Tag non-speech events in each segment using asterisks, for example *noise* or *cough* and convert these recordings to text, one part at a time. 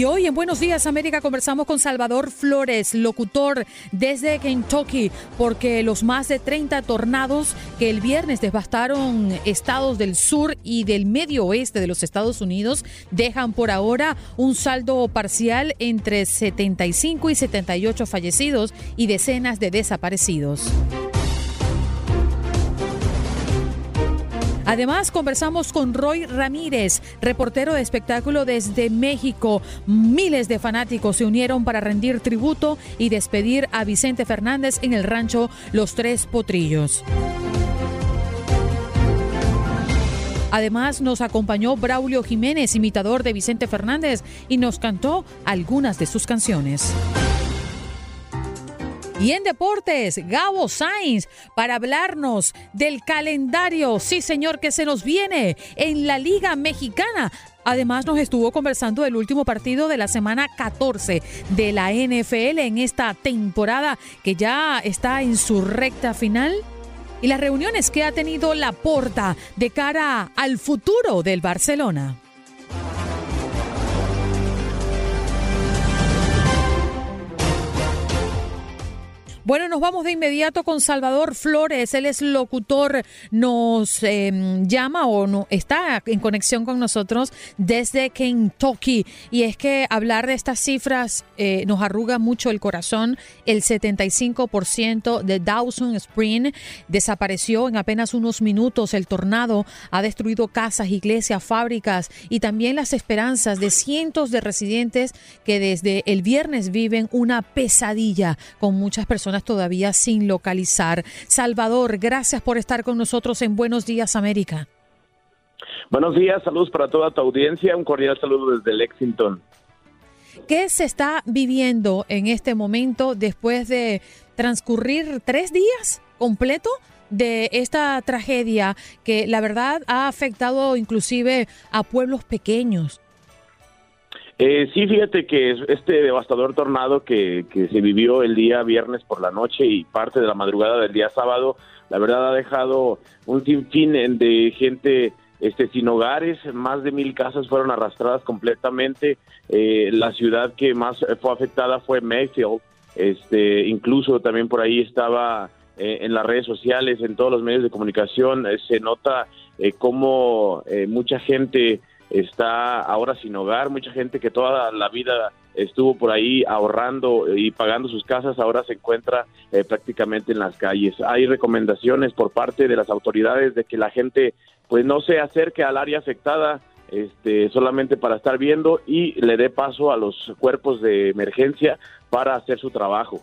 Y hoy en Buenos Días América conversamos con Salvador Flores, locutor desde Kentucky, porque los más de 30 tornados que el viernes devastaron estados del sur y del medio oeste de los Estados Unidos dejan por ahora un saldo parcial entre 75 y 78 fallecidos y decenas de desaparecidos. Además, conversamos con Roy Ramírez, reportero de espectáculo desde México. Miles de fanáticos se unieron para rendir tributo y despedir a Vicente Fernández en el rancho Los Tres Potrillos. Además, nos acompañó Braulio Jiménez, imitador de Vicente Fernández, y nos cantó algunas de sus canciones. Y en deportes, Gabo Sainz para hablarnos del calendario, sí señor, que se nos viene en la Liga Mexicana. Además nos estuvo conversando del último partido de la semana 14 de la NFL en esta temporada que ya está en su recta final y las reuniones que ha tenido la porta de cara al futuro del Barcelona. Bueno, nos vamos de inmediato con Salvador Flores. Él es locutor, nos em, llama o no, está en conexión con nosotros desde Kentucky. Y es que hablar de estas cifras eh, nos arruga mucho el corazón. El 75% de Dawson Spring desapareció en apenas unos minutos. El tornado ha destruido casas, iglesias, fábricas y también las esperanzas de cientos de residentes que desde el viernes viven una pesadilla con muchas personas todavía sin localizar. Salvador, gracias por estar con nosotros en Buenos Días América. Buenos días, saludos para toda tu audiencia, un cordial saludo desde Lexington. ¿Qué se está viviendo en este momento después de transcurrir tres días completo de esta tragedia que la verdad ha afectado inclusive a pueblos pequeños? Eh, sí, fíjate que este devastador tornado que, se vivió el día viernes por la noche y parte de la madrugada del día sábado, la verdad ha dejado un sinfín de gente este, sin hogares, más de mil casas fueron arrastradas completamente. Eh, la ciudad que más fue afectada fue Mayfield, este, incluso también por ahí estaba eh, en las redes sociales, en todos los medios de comunicación, se nota cómo mucha gente está ahora sin hogar, mucha gente que toda la vida estuvo por ahí ahorrando y pagando sus casas, ahora se encuentra eh, prácticamente en las calles. Hay recomendaciones por parte de las autoridades de que la gente pues no se acerque al área afectada este, solamente para estar viendo y le dé paso a los cuerpos de emergencia para hacer su trabajo.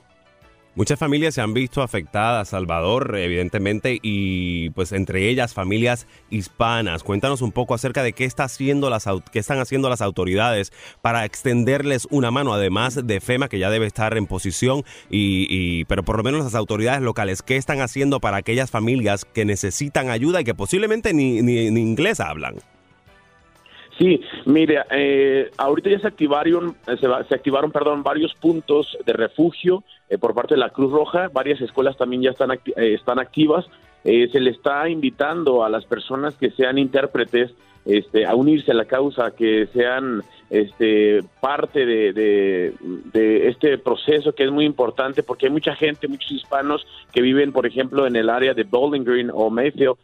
Muchas familias se han visto afectadas, Salvador, evidentemente, y pues entre ellas familias hispanas. Cuéntanos un poco acerca de qué, está haciendo las, qué están haciendo las autoridades para extenderles una mano, además de FEMA, que ya debe estar en posición, y, pero por lo menos las autoridades locales, ¿qué están haciendo para aquellas familias que necesitan ayuda y que posiblemente ni, ni inglés hablan? Sí, mire, eh, ahorita ya se activaron, eh, se, activaron, perdón, varios puntos de refugio eh, por parte de la Cruz Roja. Varias escuelas también ya están están activas. se le está invitando a las personas que sean intérpretes este, a unirse a la causa, que sean este, parte de, este proceso que es muy importante porque hay mucha gente, muchos hispanos que viven, por ejemplo, en el área de Bowling Green o Mayfield.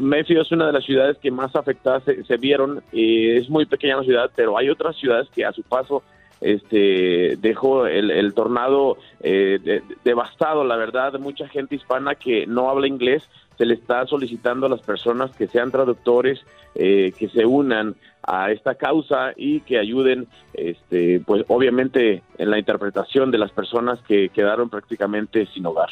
Mayfield es una de las ciudades que más afectadas se, vieron, es muy pequeña la ciudad, pero hay otras ciudades que a su paso este, dejó el, tornado eh, devastado, la verdad, mucha gente hispana que no habla inglés, se le está solicitando a las personas que sean traductores, eh, que se unan a esta causa y que ayuden, este, pues obviamente en la interpretación de las personas que quedaron prácticamente sin hogar.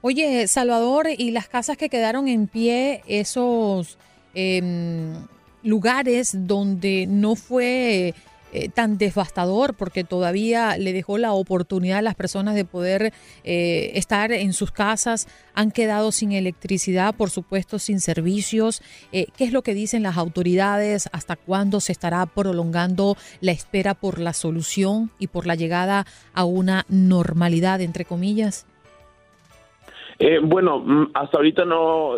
Oye, Salvador, ¿y las casas que quedaron en pie, esos em, lugares donde no fue eh, tan devastador porque todavía le dejó la oportunidad a las personas de poder eh, estar en sus casas, han quedado sin electricidad, por supuesto, sin servicios. Eh, ¿Qué es lo que dicen las autoridades? ¿Hasta cuándo se estará prolongando la espera por la solución y por la llegada a una normalidad, entre comillas? bueno, mm, hasta ahorita no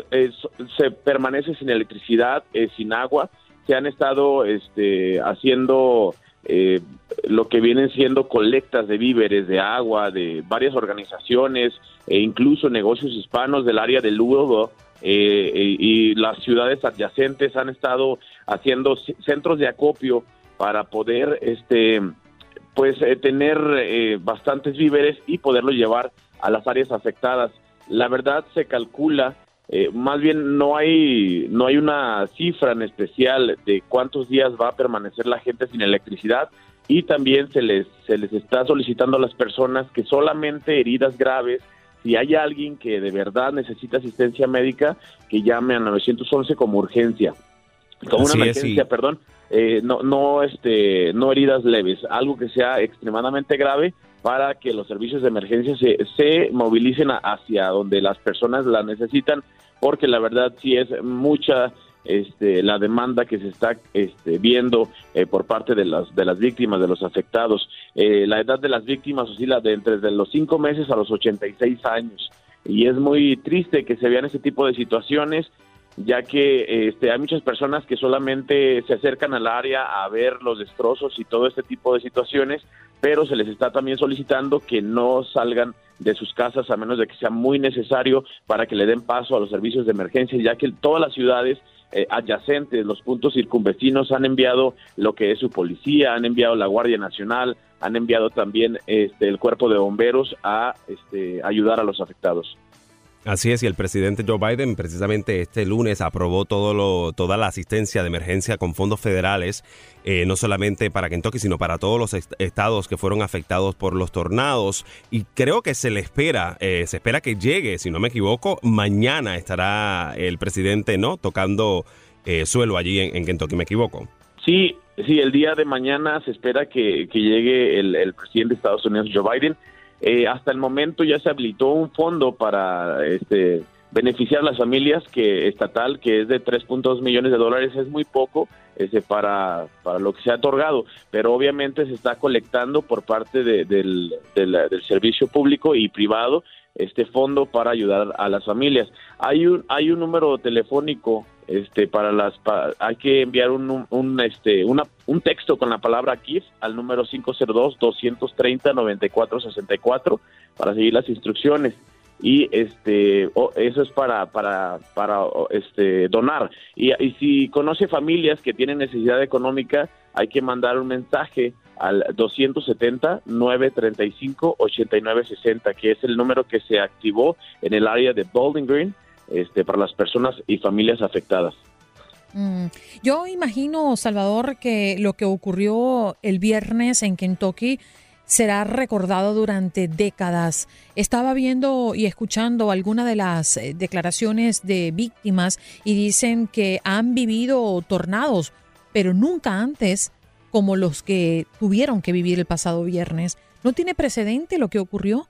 se permanece sin electricidad, sin agua. Se han estado este, haciendo eh, lo que vienen siendo colectas de víveres, de agua, de varias organizaciones e incluso negocios hispanos del área de Lugo eh, y las ciudades adyacentes han estado haciendo centros de acopio para poder este pues eh, tener eh, bastantes víveres y poderlo llevar a las áreas afectadas. La verdad se calcula eh, más bien no hay no hay una cifra en especial de cuántos días va a permanecer la gente sin electricidad y también se les se les está solicitando a las personas que solamente heridas graves si hay alguien que de verdad necesita asistencia médica que llame a 911 como urgencia. Como una emergencia perdón eh, no no este no heridas leves algo que sea extremadamente grave para que los servicios de emergencia se, se movilicen hacia donde las personas la necesitan, porque la verdad sí es mucha este, la demanda que se está este, viendo eh, por parte de las, de las víctimas, de los afectados. Eh, la edad de las víctimas oscila de entre los 5 meses a los 86 años. Y es muy triste que se vean ese tipo de situaciones ya que este, hay muchas personas que solamente se acercan al área a ver los destrozos y todo este tipo de situaciones, pero se les está también solicitando que no salgan de sus casas a menos de que sea muy necesario para que le den paso a los servicios de emergencia, ya que todas las ciudades eh, adyacentes, los puntos circunvecinos han enviado lo que es su policía, han enviado la Guardia Nacional, han enviado también este, el cuerpo de bomberos a este, ayudar a los afectados. Así es, y el presidente Joe Biden precisamente este lunes aprobó todo lo, toda la asistencia de emergencia con fondos federales, eh, no solamente para Kentucky, sino para todos los estados que fueron afectados por los tornados. Y creo que se le espera, eh, se espera que llegue, si no me equivoco, mañana estará el presidente no tocando eh, suelo allí en, Kentucky, ¿me equivoco? Sí, sí, el día de mañana se espera que, llegue el, el presidente de Estados Unidos, Joe Biden eh, hasta el momento ya se habilitó un fondo para este, beneficiar a las familias que estatal, que es de 3.2 millones de dólares, es muy poco ese, para, para lo que se ha otorgado, pero obviamente se está colectando por parte del, del servicio público y privado este fondo para ayudar a las familias. Hay un, hay un número telefónico este para las hay que enviar un, un este una, un texto con la palabra KIF al número 502 230 9464 para seguir las instrucciones. Y este eso es para para para este donar. Y, y si conoce familias que tienen necesidad económica hay que mandar un mensaje al 270 935 8960 que es el número que se activó en el área de Bowling Green este, para las personas y familias afectadas. Mm. Yo imagino, Salvador, que lo que ocurrió el viernes en Kentucky será recordado durante décadas. Estaba viendo y escuchando algunas de las eh, declaraciones de víctimas y dicen que han vivido tornados, pero nunca antes como los que tuvieron que vivir el pasado viernes. ¿No tiene precedente lo que ocurrió?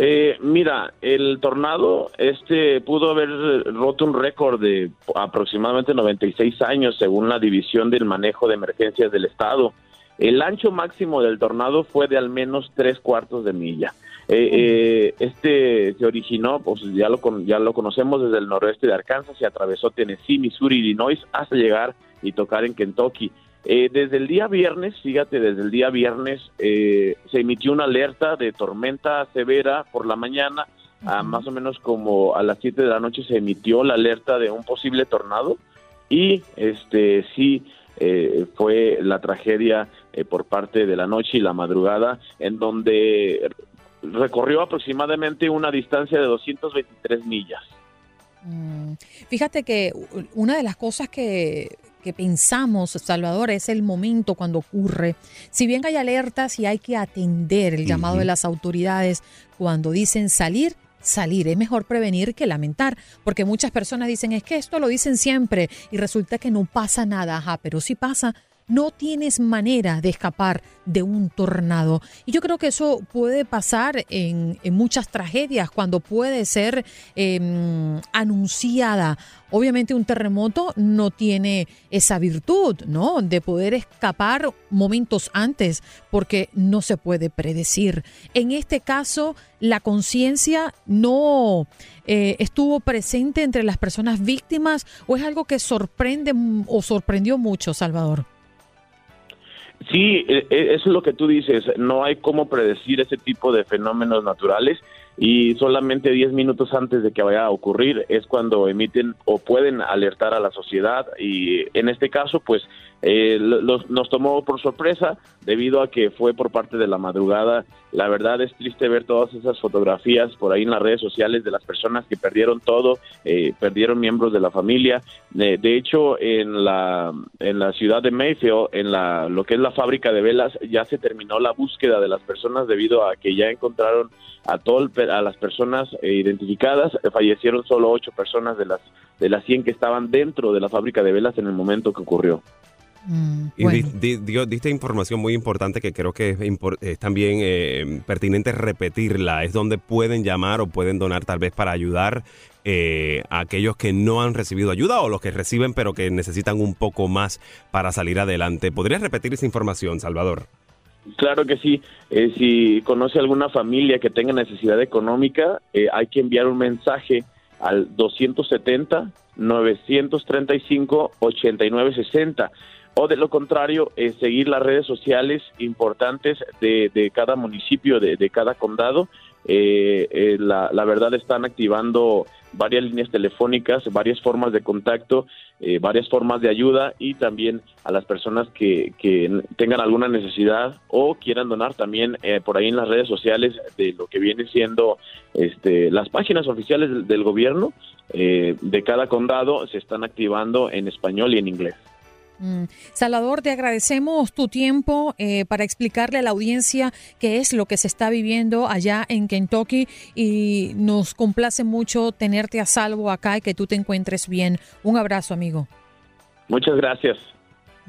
Eh, mira, el tornado este pudo haber roto un récord de aproximadamente 96 años según la División del Manejo de Emergencias del Estado. El ancho máximo del tornado fue de al menos tres cuartos de milla. Eh, eh, este se originó, pues ya lo, ya lo conocemos desde el noroeste de Arkansas, se atravesó Tennessee, Missouri, Illinois, hasta llegar y tocar en Kentucky. Eh, desde el día viernes, fíjate, desde el día viernes eh, se emitió una alerta de tormenta severa por la mañana, más o menos como a las 7 de la noche se emitió la alerta de un posible tornado. Y este sí, eh, fue la tragedia eh, por parte de la noche y la madrugada, en donde recorrió aproximadamente una distancia de 223 millas. Mm, fíjate que una de las cosas que, que pensamos, Salvador, es el momento cuando ocurre. Si bien hay alertas y hay que atender el llamado de las autoridades cuando dicen salir, salir. Es mejor prevenir que lamentar, porque muchas personas dicen, es que esto lo dicen siempre y resulta que no pasa nada, ajá, pero sí pasa. No tienes manera de escapar de un tornado. Y yo creo que eso puede pasar en, muchas tragedias cuando puede ser em, anunciada Obviamente un terremoto no tiene esa virtud, ¿no? De poder escapar momentos antes porque no se puede predecir. En este caso, la conciencia no eh, estuvo presente entre las personas víctimas o es algo que sorprende o sorprendió mucho, Salvador. Sí, e, e, eso es lo que tú dices. No hay cómo predecir ese tipo de fenómenos naturales y solamente 10 minutos antes de que vaya a ocurrir es cuando emiten o pueden alertar a la sociedad y en este caso pues eh, nos tomó por sorpresa debido a que fue por parte de la madrugada. La verdad es triste ver todas esas fotografías por ahí en las redes sociales de las personas que perdieron todo, eh, perdieron miembros de la familia. de hecho, en la, en la ciudad de Mayfield, en la, lo que es la fábrica de velas, ya se terminó la búsqueda de las personas debido a que ya encontraron a, todo a las personas eh, identificadas. fallecieron solo ocho personas de las, de las 100 que estaban dentro de la fábrica de velas en el momento que ocurrió. Mm, y diste información muy importante que creo que es, también eh, pertinente repetirla. Es donde pueden llamar o pueden donar tal vez para ayudar eh, a aquellos que no han recibido ayuda o los que reciben pero que necesitan un poco más para salir adelante. ¿Podrías repetir esa información, Salvador? Claro que sí. Eh, si conoce alguna familia que tenga necesidad económica, hay que enviar un mensaje al 270 935 8960 o de lo contrario, eh, seguir las redes sociales importantes de, de cada municipio, de, de cada condado. Eh, eh, la, la, verdad están activando varias líneas telefónicas, varias formas de contacto, varias formas de ayuda y también a las personas que, que tengan alguna necesidad o quieran donar también por ahí en las redes sociales de lo que viene siendo este, las páginas oficiales del, del gobierno de cada condado se están activando en español y en inglés. Mm. Salvador, te agradecemos tu tiempo eh, para explicarle a la audiencia qué es lo que se está viviendo allá en Kentucky y nos complace mucho tenerte a salvo acá y que tú te encuentres bien. Un abrazo, amigo. Muchas gracias.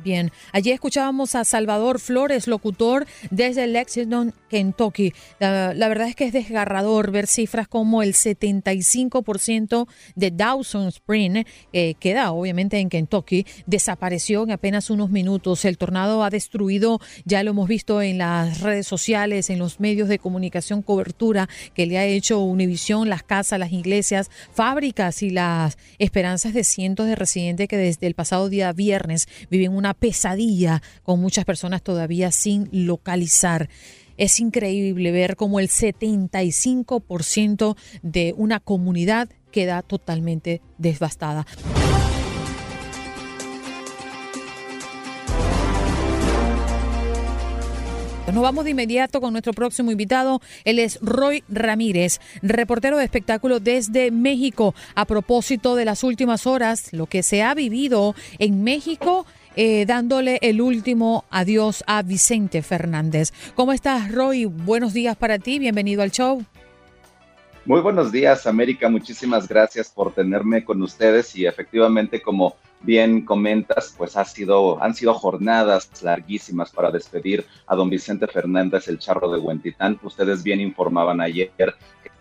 Bien, allí escuchábamos a Salvador Flores, locutor desde Lexington, Kentucky. La, verdad es que es desgarrador ver cifras como el 75% de Dawson Spring, que queda obviamente en Kentucky, desapareció en apenas unos minutos. El tornado ha destruido, ya lo hemos visto en las redes sociales, en los medios de comunicación, cobertura que le ha hecho Univision, las casas, las iglesias, fábricas y las esperanzas de cientos de residentes que desde el pasado día viernes viven una pesadilla con muchas personas todavía sin localizar. Es increíble ver cómo el 75% de una comunidad queda totalmente devastada. Nos vamos de inmediato con nuestro próximo invitado. Él es Roy Ramírez, reportero de espectáculo desde México. A propósito de las últimas horas, lo que se ha vivido en México eh, dándole el último adiós a Vicente Fernández. ¿Cómo estás, Roy? Buenos días para ti, bienvenido al show. Muy buenos días, América. Muchísimas gracias por tenerme con ustedes y efectivamente, como bien comentas, pues ha sido, han sido jornadas larguísimas para despedir a don Vicente Fernández, el charro de Huentitán. Ustedes bien informaban ayer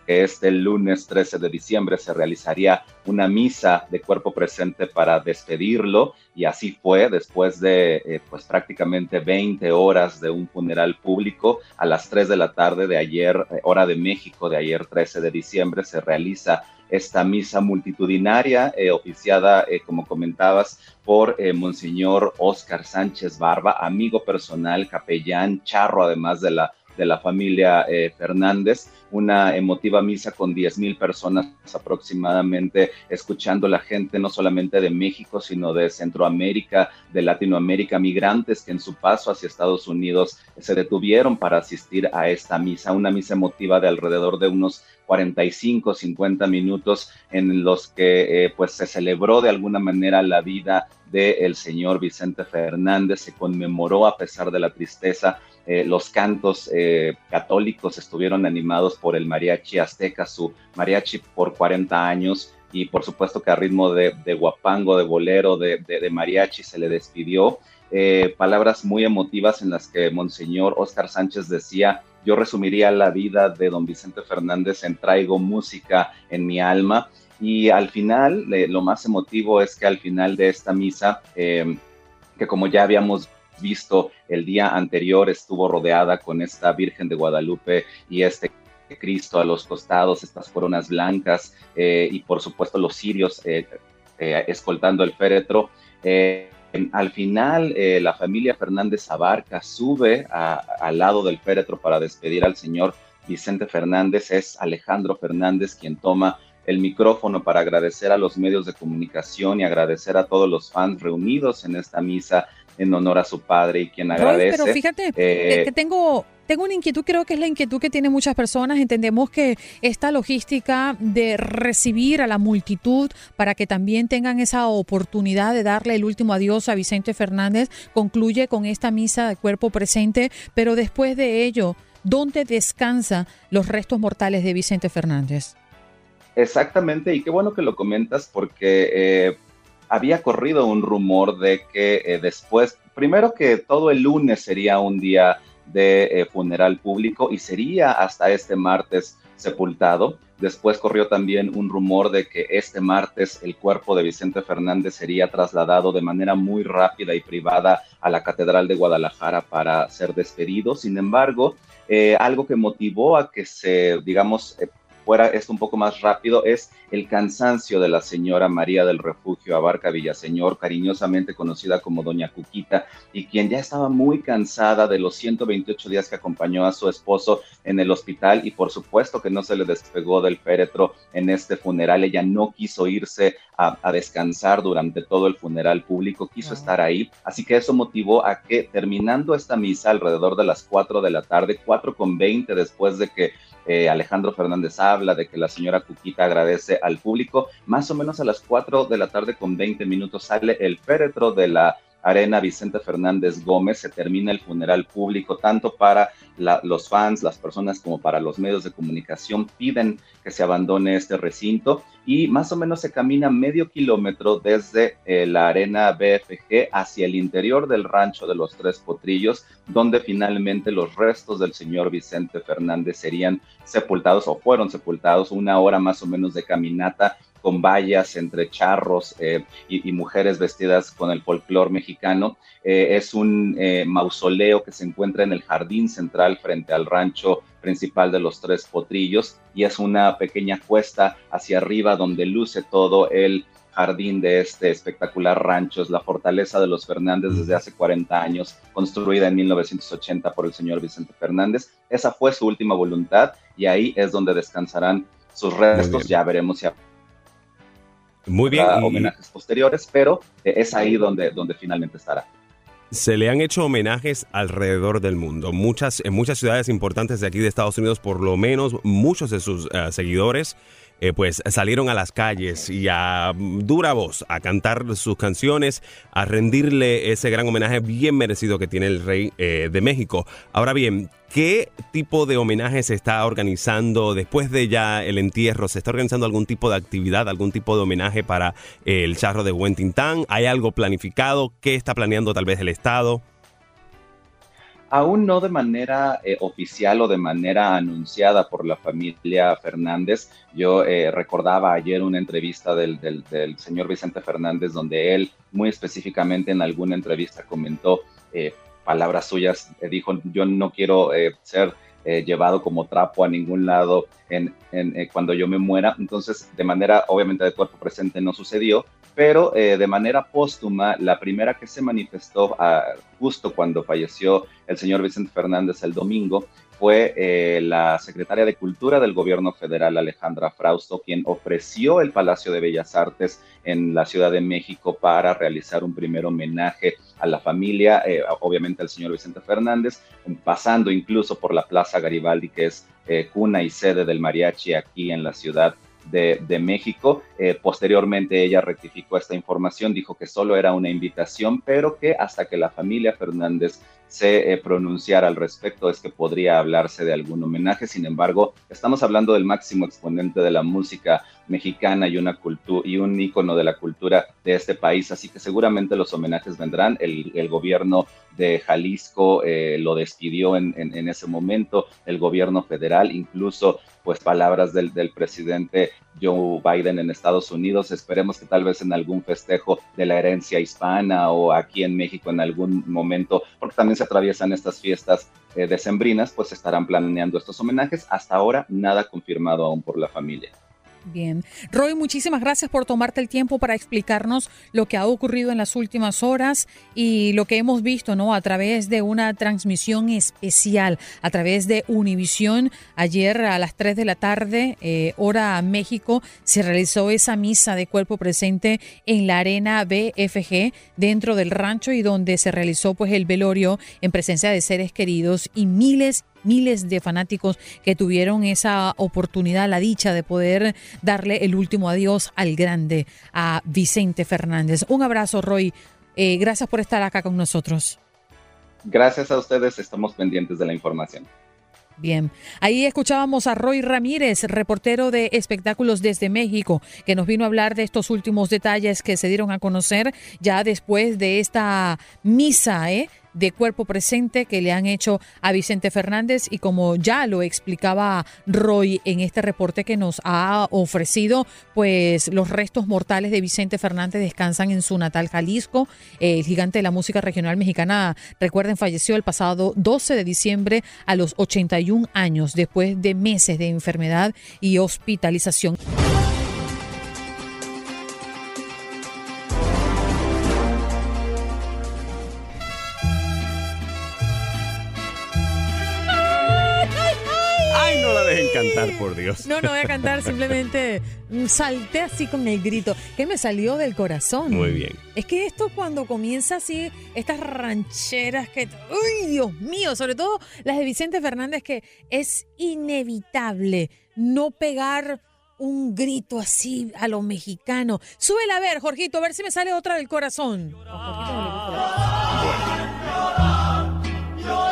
este lunes 13 de diciembre se realizaría una misa de cuerpo presente para despedirlo y así fue después de eh, pues prácticamente 20 horas de un funeral público a las 3 de la tarde de ayer, eh, hora de México, de ayer 13 de diciembre, se realiza esta misa multitudinaria eh, oficiada, como comentabas, por Monseñor Oscar Sánchez Barba, amigo personal, capellán, charro, además de la de la familia eh, Fernández, una emotiva misa con 10 mil personas aproximadamente, escuchando la gente no solamente de México, sino de Centroamérica, de Latinoamérica, migrantes que en su paso hacia Estados Unidos se detuvieron para asistir a esta misa, una misa emotiva de alrededor de unos 45, 50 minutos en los que eh, pues se celebró de alguna manera la vida del señor Vicente Fernández, se conmemoró a pesar de la tristeza. Eh, los cantos eh, católicos estuvieron animados por el mariachi azteca, su mariachi por 40 años, y por supuesto que a ritmo de, guapango, de bolero, de, mariachi se le despidió. palabras muy emotivas en las que Monseñor Oscar Sánchez decía, yo resumiría la vida de don Vicente Fernández en Traigo música en mi alma. Y al final, lo más emotivo es que al final de esta misa, eh, que como ya habíamos visto el día anterior, estuvo rodeada con esta Virgen de Guadalupe y este Cristo a los costados, estas coronas blancas eh, y por supuesto los cirios eh, escoltando el féretro. Al final, eh, la familia Fernández Abarca sube al lado del féretro para despedir al señor Vicente Fernández. Es Alejandro Fernández quien toma el micrófono para agradecer a los medios de comunicación y agradecer a todos los fans reunidos en esta misa en honor a su padre y quien agradece. pero fíjate eh, que tengo tengo una inquietud, creo que es la inquietud que tienen muchas personas. Entendemos que esta logística de recibir a la multitud para que también tengan esa oportunidad de darle el último adiós a Vicente Fernández concluye con esta misa de cuerpo presente, pero después de ello, ¿dónde descansan los restos mortales de Vicente Fernández? Exactamente, y qué bueno que lo comentas porque eh, había corrido un rumor de que eh, después, primero que todo el lunes sería un día de eh, funeral público y sería hasta este martes sepultado. Después corrió también un rumor de que este martes el cuerpo de Vicente Fernández sería trasladado de manera muy rápida y privada a la Catedral de Guadalajara para ser despedido. Sin embargo, eh, algo que motivó a que se, digamos, fuera esto un poco más rápido, es el cansancio de la señora María del Refugio Abarca Villaseñor, cariñosamente conocida como Doña Cuquita, y quien ya estaba muy cansada de los 128 días que acompañó a su esposo en el hospital y por supuesto que no se le despegó del féretro en este funeral. Ella no quiso irse a, descansar durante todo el funeral público, quiso estar ahí. Así que eso motivó a que terminando esta misa alrededor de las 4 de la tarde, 4 con 20 después de que Alejandro Fernández habla de que la señora Cuquita agradece al público. Más o menos a las 4 de la tarde con 20 minutos sale el féretro de la Arena Vicente Fernández Gómez se termina el funeral público, tanto para los fans, las personas como para los medios de comunicación piden que se abandone este recinto y más o menos se camina medio kilómetro desde eh, la Arena BFG hacia el interior del rancho de los Tres Potrillos, donde finalmente los restos del señor Vicente Fernández serían sepultados o fueron sepultados una hora más o menos de caminata con vallas entre charros eh, y, mujeres vestidas con el folclore mexicano. Eh, es un eh, mausoleo que se encuentra en el jardín central frente al rancho principal de los Tres Potrillos y es una pequeña cuesta hacia arriba donde luce todo el jardín de este espectacular rancho. Es la fortaleza de los Fernández desde hace 40 años, construida en 1980 por el señor Vicente Fernández. Esa fue su última voluntad y ahí es donde descansarán sus restos. Ya veremos si muy bien. homenajes posteriores, pero es ahí donde, donde finalmente estará. Se le han hecho homenajes alrededor del mundo. Muchas, en muchas ciudades importantes de aquí de Estados Unidos, por lo menos muchos de sus eh, seguidores eh, pues salieron a las calles y a dura voz a cantar sus canciones, a rendirle ese gran homenaje bien merecido que tiene el rey eh, de México. Ahora bien, ¿qué tipo de homenaje se está organizando después de ya el entierro? ¿Se está organizando algún tipo de actividad, algún tipo de homenaje para el charro de Huentintán? ¿Hay algo planificado? ¿Qué está planeando tal vez el Estado? Aún no de manera eh, oficial o de manera anunciada por la familia Fernández. Yo eh, recordaba ayer una entrevista del, señor Vicente Fernández donde él muy específicamente en alguna entrevista comentó eh, palabras suyas, dijo, yo no quiero ser llevado como trapo a ningún lado en, cuando yo me muera. Entonces, de manera obviamente de cuerpo presente no sucedió, pero eh, de manera póstuma, la primera que se manifestó ah, justo cuando falleció el señor Vicente Fernández el domingo fue eh, la secretaria de Cultura del gobierno federal, Alejandra Frausto, quien ofreció el Palacio de Bellas Artes en la Ciudad de México para realizar un primer homenaje a la familia, eh, obviamente al señor Vicente Fernández, pasando incluso por la Plaza Garibaldi, que es cuna y sede del mariachi aquí en la Ciudad de, México. posteriormente ella rectificó esta información, dijo que solo era una invitación, pero que hasta que la familia Fernández se eh, pronunciar al respecto es que podría hablarse de algún homenaje. Sin embargo, estamos hablando del máximo exponente de la música mexicana y, una y un ícono de la cultura de este país, así que seguramente los homenajes vendrán. El, gobierno de Jalisco eh, lo despidió en, ese momento, el gobierno federal, incluso pues palabras del, del presidente Joe Biden en Estados Unidos. Esperemos que tal vez en algún festejo de la herencia hispana o aquí en México en algún momento, porque también se atraviesan estas fiestas eh, decembrinas, pues estarán planeando estos homenajes. Hasta ahora nada confirmado aún por la familia. Bien. Roy, muchísimas gracias por tomarte el tiempo para explicarnos lo que ha ocurrido en las últimas horas y lo que hemos visto, ¿no? A través de una transmisión especial, a través de Univisión. Ayer a las 3 de la tarde, eh, hora México, se realizó esa misa de cuerpo presente en la arena BFG dentro del rancho y donde se realizó pues el velorio en presencia de seres queridos y miles miles de fanáticos que tuvieron esa oportunidad, la dicha de poder darle el último adiós al grande, a Vicente Fernández. Un abrazo, Roy. Eh, gracias por estar acá con nosotros. Gracias a ustedes, estamos pendientes de la información. Bien, ahí escuchábamos a Roy Ramírez, reportero de espectáculos desde México, que nos vino a hablar de estos últimos detalles que se dieron a conocer ya después de esta misa, ¿eh? De cuerpo presente que le han hecho a Vicente Fernández y como ya lo explicaba Roy en este reporte que nos ha ofrecido, pues los restos mortales de Vicente Fernández descansan en su natal Jalisco. El gigante de la música regional mexicana, recuerden, falleció el pasado 12 de diciembre a los 81 años después de meses de enfermedad y hospitalización. Cantar, por Dios. No, no voy a cantar, simplemente salté así con el grito, que me salió del corazón. Muy bien. Es que esto cuando comienza así, estas rancheras que, uy, Dios mío, sobre todo las de Vicente Fernández, que es inevitable no pegar un grito así a lo mexicano. Súbela a ver, Jorgito, a ver si me sale otra del corazón.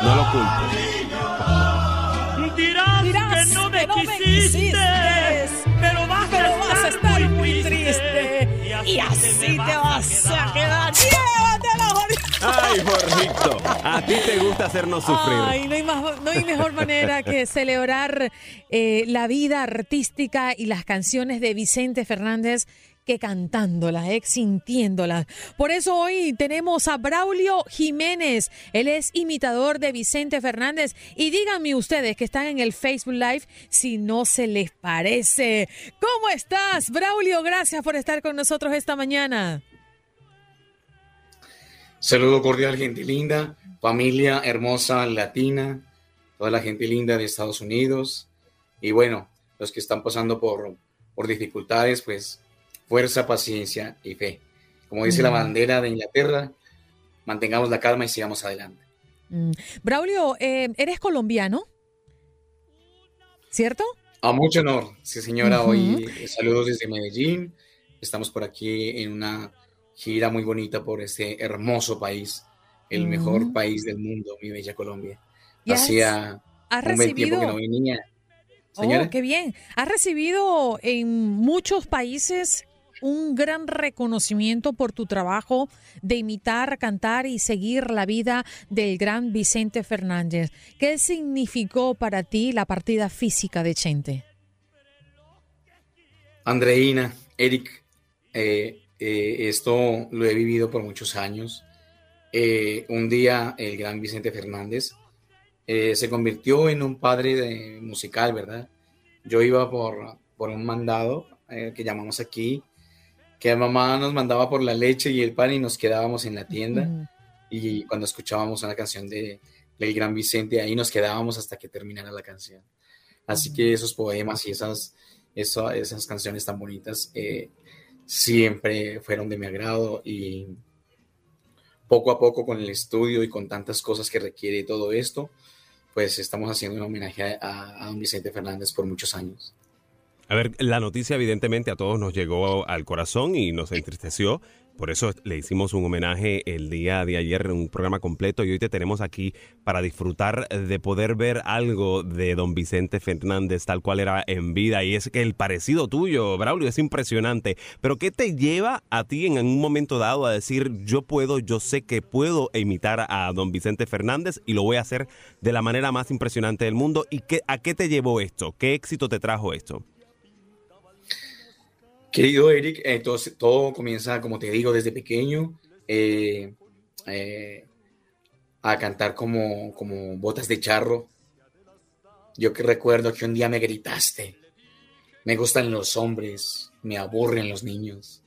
No lo culpo no me, quisiste, pero vas, a, estar muy triste, y así, te vas a quedar. ¡Llévatelo, Ay, Jorgito, a ti te gusta hacernos sufrir. Ay, no hay, no hay mejor manera que *laughs* celebrar eh, la vida artística y las canciones de Vicente Fernández que cantándolas, eh. Por eso hoy tenemos a Braulio Jiménez. Él es imitador de Vicente Fernández. Y díganme ustedes que están en el Facebook Live si no se les parece. ¿Cómo estás, Braulio? Gracias por estar con nosotros esta mañana. Saludo cordial, gente linda, familia hermosa latina, toda la gente linda de Estados Unidos. Y bueno, los que están pasando por, por dificultades, pues fuerza, paciencia y fe. Como dice la bandera de Inglaterra, mantengamos la calma y sigamos adelante. Mm. Braulio, eh, ¿eres colombiano? ¿Cierto? A mucho honor, sí señora. Hoy saludos desde Medellín. Estamos por aquí en una gira muy bonita por este hermoso país, el mejor país del mundo, mi bella Colombia. Hacía un buen tiempo que no venía. Señora. Oh, qué bien. ¿Has recibido en muchos países un gran reconocimiento por tu trabajo de imitar, cantar y seguir la vida del gran Vicente Fernández. ¿Qué significó para ti la partida física de Chente? Andreina, Eric, eh, eh, esto lo he vivido por muchos años. Eh, un día el gran Vicente Fernández se convirtió en un padre musical, ¿verdad? Yo iba por, por un mandado que llamamos aquí que mamá nos mandaba por la leche y el pan y nos quedábamos en la tienda. Y cuando escuchábamos una canción de, del Gran Vicente, ahí nos quedábamos hasta que terminara la canción. Así que esos poemas y esas, esas canciones tan bonitas eh, siempre fueron de mi agrado y poco a poco con el estudio y con tantas cosas que requiere todo esto, pues estamos haciendo un homenaje a, a don Vicente Fernández por muchos años. A ver, la noticia evidentemente a todos nos llegó al corazón y nos entristeció. Por eso le hicimos un homenaje el día de ayer, un programa completo, y hoy te tenemos aquí para disfrutar de poder ver algo de don Vicente Fernández tal cual era en vida. Y es que el parecido tuyo, Braulio, es impresionante. Pero ¿qué te lleva a ti en un momento dado a decir, yo puedo, yo sé que puedo imitar a don Vicente Fernández y lo voy a hacer de la manera más impresionante del mundo? ¿Y qué, a qué te llevó esto? ¿Qué éxito te trajo esto? Querido Eric, entonces todo comienza, como te digo, desde pequeño, eh, eh, a cantar como, como botas de charro. Yo que recuerdo que un día me gritaste, me gustan los hombres, me aburren los niños.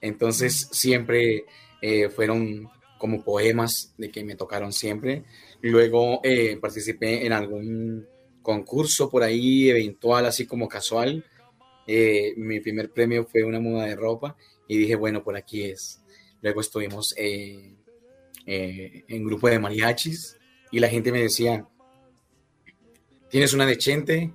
Entonces siempre eh, fueron como poemas de que me tocaron siempre. Luego participé en algún concurso por ahí, eventual, así como casual eh, mi primer premio fue una muda de ropa y dije, bueno, por aquí es. Luego estuvimos eh, eh, en grupo de mariachis y la gente me decía, tienes una de Chente,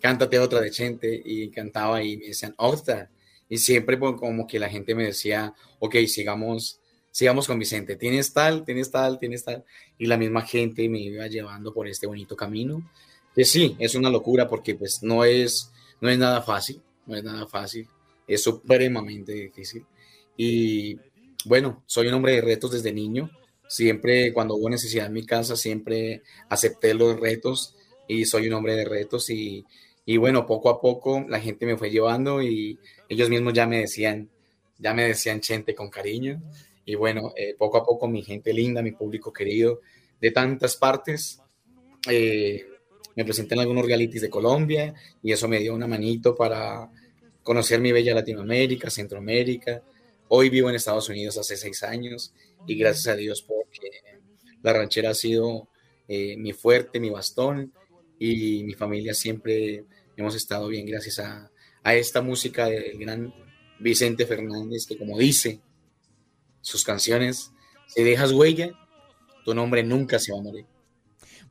cántate otra de Chente y cantaba y me decían, otra. Y siempre como que la gente me decía, ok, sigamos, sigamos con Vicente, tienes tal, tienes tal, tienes tal. Y la misma gente me iba llevando por este bonito camino. Que sí, es una locura porque pues no es, no es nada fácil no es nada fácil, es supremamente difícil. Y bueno, soy un hombre de retos desde niño. Siempre cuando hubo necesidad en mi casa, siempre acepté los retos y soy un hombre de retos. Y, y bueno, poco a poco la gente me fue llevando y ellos mismos ya me decían, ya me decían Chente con cariño. Y bueno, eh, poco a poco mi gente linda, mi público querido de tantas partes, eh, me presenté en algunos realities de Colombia y eso me dio una manito para conocer mi bella Latinoamérica, Centroamérica. Hoy vivo en Estados Unidos hace seis años y gracias a Dios porque la ranchera ha sido eh, mi fuerte, mi bastón y mi familia siempre hemos estado bien gracias a, a esta música del gran Vicente Fernández que como dice sus canciones, si dejas huella, tu nombre nunca se va a morir.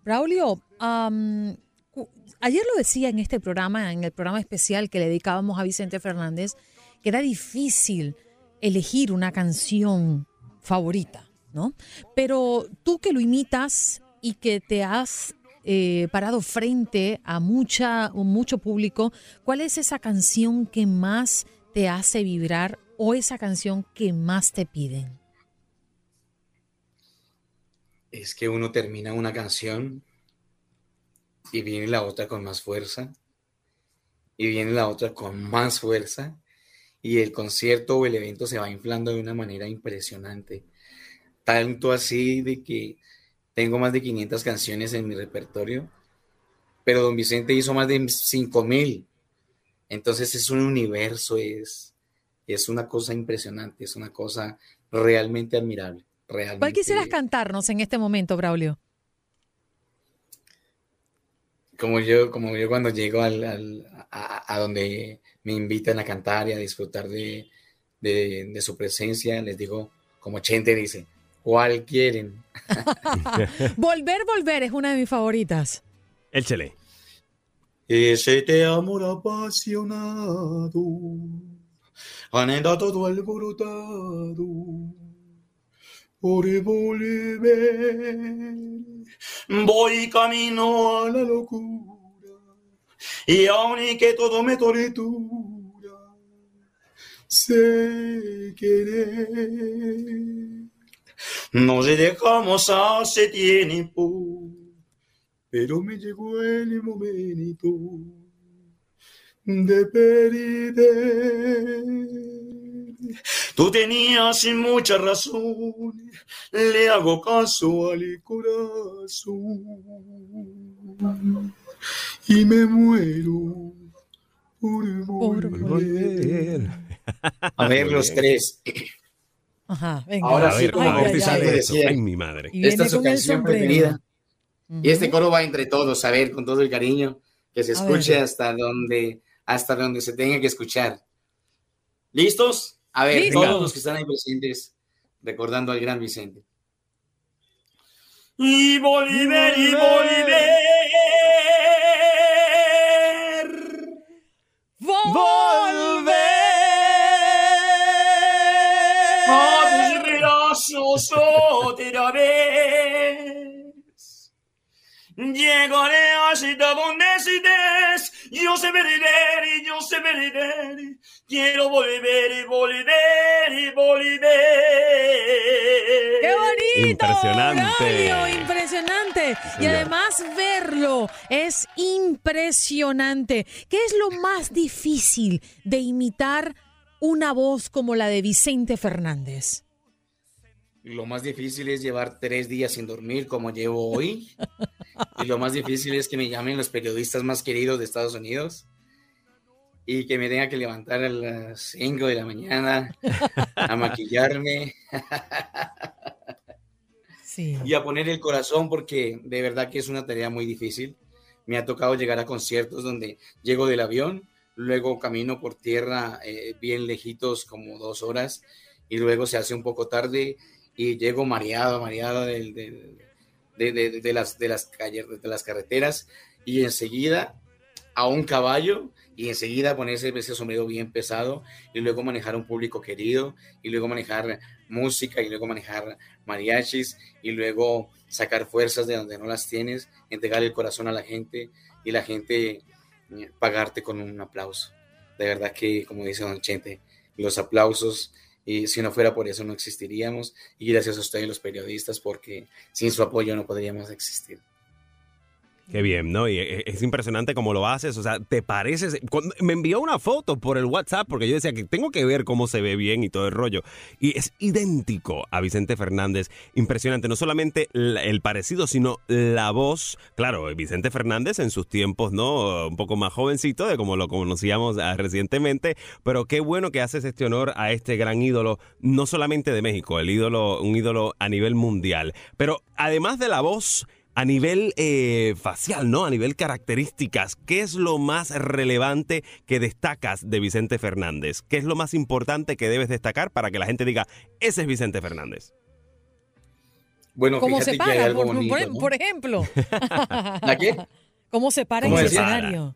Braulio, ayer lo decía en este programa, en el programa especial que le dedicábamos a Vicente Fernández, que era difícil elegir una canción favorita, ¿no? Pero tú que lo imitas y que te has eh, parado frente a mucha, mucho público, ¿cuál es esa canción que más te hace vibrar o esa canción que más te piden? Es que uno termina una canción y viene la otra con más fuerza y viene la otra con más fuerza y el concierto o el evento se va inflando de una manera impresionante. Tanto así de que tengo más de 500 canciones en mi repertorio, pero don Vicente hizo más de 5000. Entonces es un universo, es, es una cosa impresionante, es una cosa realmente admirable. ¿Cuál quisieras cantarnos en este momento, Braulio? Como yo, como yo cuando llego al, a, donde me invitan a cantar y a disfrutar de, su presencia, les digo, como Chente dice, ¿cuál quieren? *laughs* volver, volver es una de mis favoritas. Échele. Ese te amor apasionado, anhela todo alborotado por volver. Voy camino a la locura y aunque todo me tortura, sé querer. Nos dejamos hace tiempo, pero me llegó el momento de perder. Tú tenías mucha razón, le hago caso al corazón y me muero por volver. *laughs* A ver, los tres. Ajá, venga. Ahora A sí, ver, como a ver ay, ay, decía. Mi madre. Y Esta es su canción preferida. Y este coro va entre todos, a ver, con todo el cariño, que se A escuche ver. hasta donde, hasta donde se tenga que escuchar. ¿Listos? A ver, Listos. todos los que están ahí presentes, recordando al gran Vicente. Y volver, y volver. A tus Llegaré hasta donde estés. Yo sé perder y yo sé perder. Quiero volver y volver y volver. ¡Qué bonito! Impresionante. Braulio, impresionante. Y señor. además verlo es impresionante. ¿Qué es lo más difícil de imitar una voz como la de Vicente Fernández? Lo más difícil es llevar tres días sin dormir como llevo hoy. Y lo más difícil es que me llamen los periodistas más queridos de Estados Unidos y que me tenga que levantar a las 5 de la mañana a maquillarme Sí. y a poner el corazón porque de verdad que es una tarea muy difícil. Me ha tocado llegar a conciertos donde llego del avión, luego camino por tierra eh, bien lejitos como dos horas y luego se hace un poco tarde y llego mareado, mareado de, de- de las, de, las calles, de las carreteras y enseguida a un caballo y enseguida ponerse ese sombrero bien pesado y luego manejar un público querido y luego manejar música y luego manejar mariachis y luego sacar fuerzas de donde no las tienes, entregar el corazón a la gente y la gente eh, pagarte con un aplauso. De verdad que, como dice Don Chente, los aplausos, y si no fuera por eso no existiríamos, y gracias a ustedes los periodistas, porque sin su apoyo no podríamos existir. Qué bien, ¿no? Y e- es impresionante cómo lo haces. O sea, te pareces. me envió una foto por el WhatsApp porque yo decía que tengo que ver cómo se ve bien y todo el rollo. Y es idéntico a Vicente Fernández. Impresionante. No solamente la- el parecido, sino la voz. Claro, Vicente Fernández en sus tiempos, ¿no? Un poco más jovencito de como lo conocíamos ah, recientemente. Pero qué bueno que haces este honor a este gran ídolo, no solamente de México, el ídolo, un ídolo a nivel mundial. Pero además de la voz. A nivel eh, facial, ¿no? A nivel características, ¿qué es lo más relevante que destacas de Vicente Fernández? ¿Qué es lo más importante que debes destacar para que la gente diga, ese es Vicente Fernández? Bueno, ¿Cómo fíjate se que hay para? algo Por, bonito, por- ¿no? por ejemplo. *laughs* ¿La qué? ¿Cómo se para en ¿Cómo ese decía? escenario?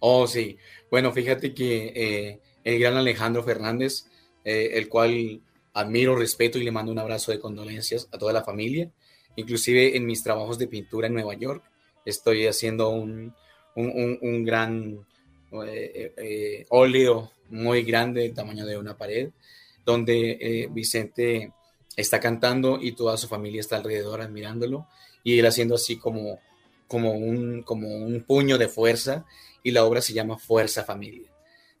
Oh, sí. Bueno, fíjate que eh, el gran Alejandro Fernández, eh, el cual admiro, respeto y le mando un abrazo de condolencias a toda la familia. Inclusive en mis trabajos de pintura en Nueva York, estoy haciendo un, un- un- gran eh, eh, óleo muy grande, del tamaño de una pared, donde eh, Vicente está cantando y toda su familia está alrededor admirándolo y él haciendo así como, como, un, como un puño de fuerza y la obra se llama Fuerza Familia.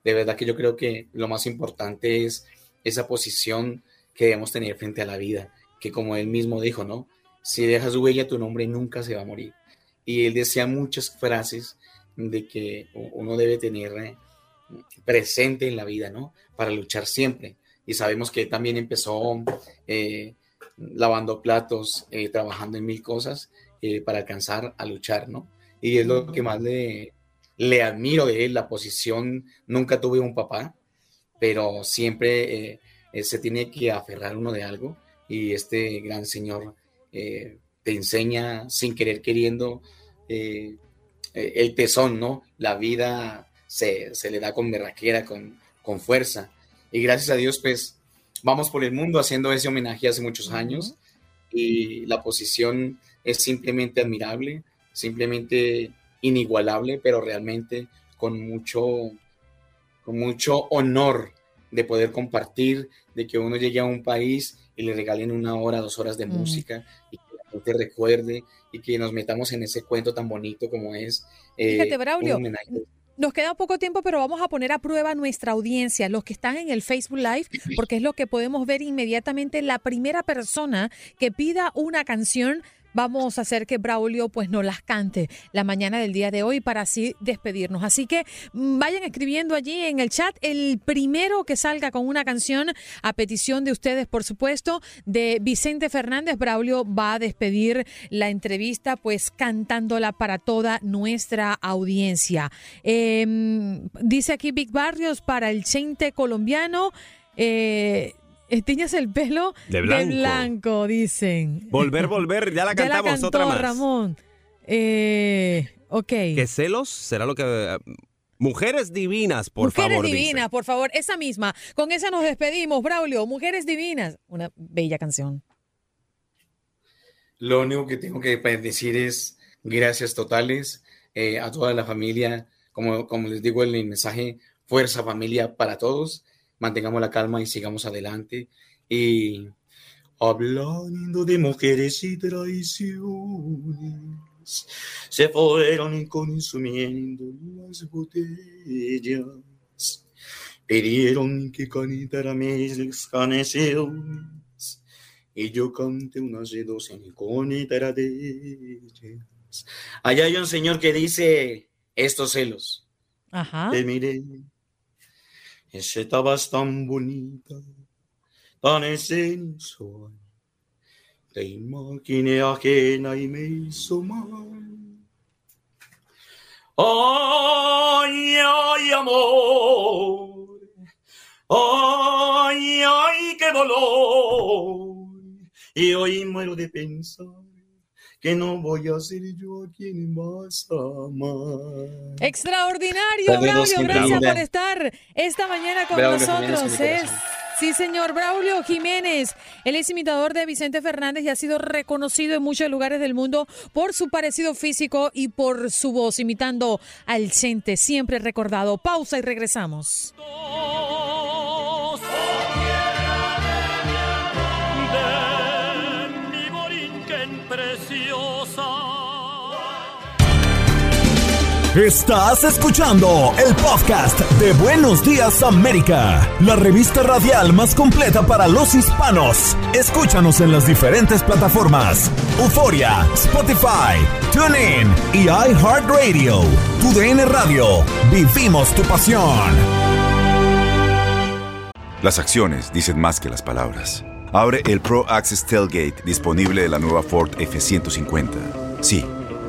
De verdad que yo creo que lo más importante es esa posición que debemos tener frente a la vida, que como él mismo dijo, ¿no? Si dejas huella, tu nombre nunca se va a morir. Y él decía muchas frases de que uno debe tener eh, presente en la vida, ¿no? Para luchar siempre. Y sabemos que él también empezó eh, lavando platos, eh, trabajando en mil cosas para alcanzar a luchar, ¿no? Y es lo que más le, le admiro de él, la posición. Nunca tuve un papá, pero siempre se tiene que aferrar uno de algo. Y este gran señor eh, te enseña sin querer queriendo eh, eh, el tesón, ¿no? La vida se, se le da con berraquera, con, con fuerza. Y gracias a Dios, pues, vamos por el mundo haciendo ese homenaje hace muchos años. Y la posición es simplemente admirable, simplemente inigualable, pero realmente con mucho, con mucho honor de poder compartir, de que uno llegue a un país y le regalen una hora, dos horas de Mm. música y que la gente recuerde y que nos metamos en ese cuento tan bonito como es. eh, Fíjate, un Braulio, homenaje. Nos queda poco tiempo, pero vamos a poner a prueba nuestra audiencia, los que están en el Facebook Live, porque es lo que podemos ver inmediatamente. La primera persona que pida una canción vamos a hacer que Braulio pues nos las cante la mañana del día de hoy para así despedirnos. Así que mm, vayan escribiendo allí en el chat el primero que salga con una canción a petición de ustedes, por supuesto, de Vicente Fernández. Braulio va a despedir la entrevista pues cantándola para toda nuestra audiencia. Em, dice aquí Big Barrios para el chente colombiano. Eh, Tiñas el pelo De de blanco. dicen. Volver, volver, ya la *laughs* Ya la cantamos cantó otra más. Ramón. Eh, ok. ¿Qué celos? ¿Será lo que... Mujeres divinas, por Mujeres favor, dice. divinas, por favor, esa misma. Con esa nos despedimos, Braulio. Mujeres divinas. Una bella canción. Lo único que tengo que pues, decir es gracias totales eh, a toda la familia. Como, como les digo en el mensaje, fuerza familia para todos. Mantengamos la calma y sigamos adelante. Y hablando de mujeres y traiciones, se fueron consumiendo las botellas. Pidieron que cantara mis canciones y yo canté unas dos en contra de ellas. Allá hay un señor que dice estos celos. Ajá. Te miré, estabas tan bonita, tan sensual. Te imaginé ajena y me hizo mal. Ay, ay, amor. Ay, ay, qué dolor. Y hoy muero de pensar que no voy a ser yo a quien amar. Extraordinario, Saludos, Braulio. Gracias por estar esta mañana con Braulio nosotros. Es, sí, señor Braulio Jiménez. Él es imitador de Vicente Fernández y ha sido reconocido en muchos lugares del mundo por su parecido físico y por su voz, imitando al Chente, siempre recordado. Pausa y regresamos. Estás escuchando el podcast de Buenos Días América, la revista radial más completa para los hispanos. Escúchanos en las diferentes plataformas: Euforia, Spotify, TuneIn y iHeartRadio. Tu DN Radio. Vivimos tu pasión. Las acciones dicen más que las palabras. Abre el Pro Access Tailgate disponible de la nueva Ford F-150. Sí,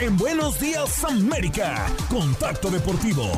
En Buenos Días América, Contacto Deportivo.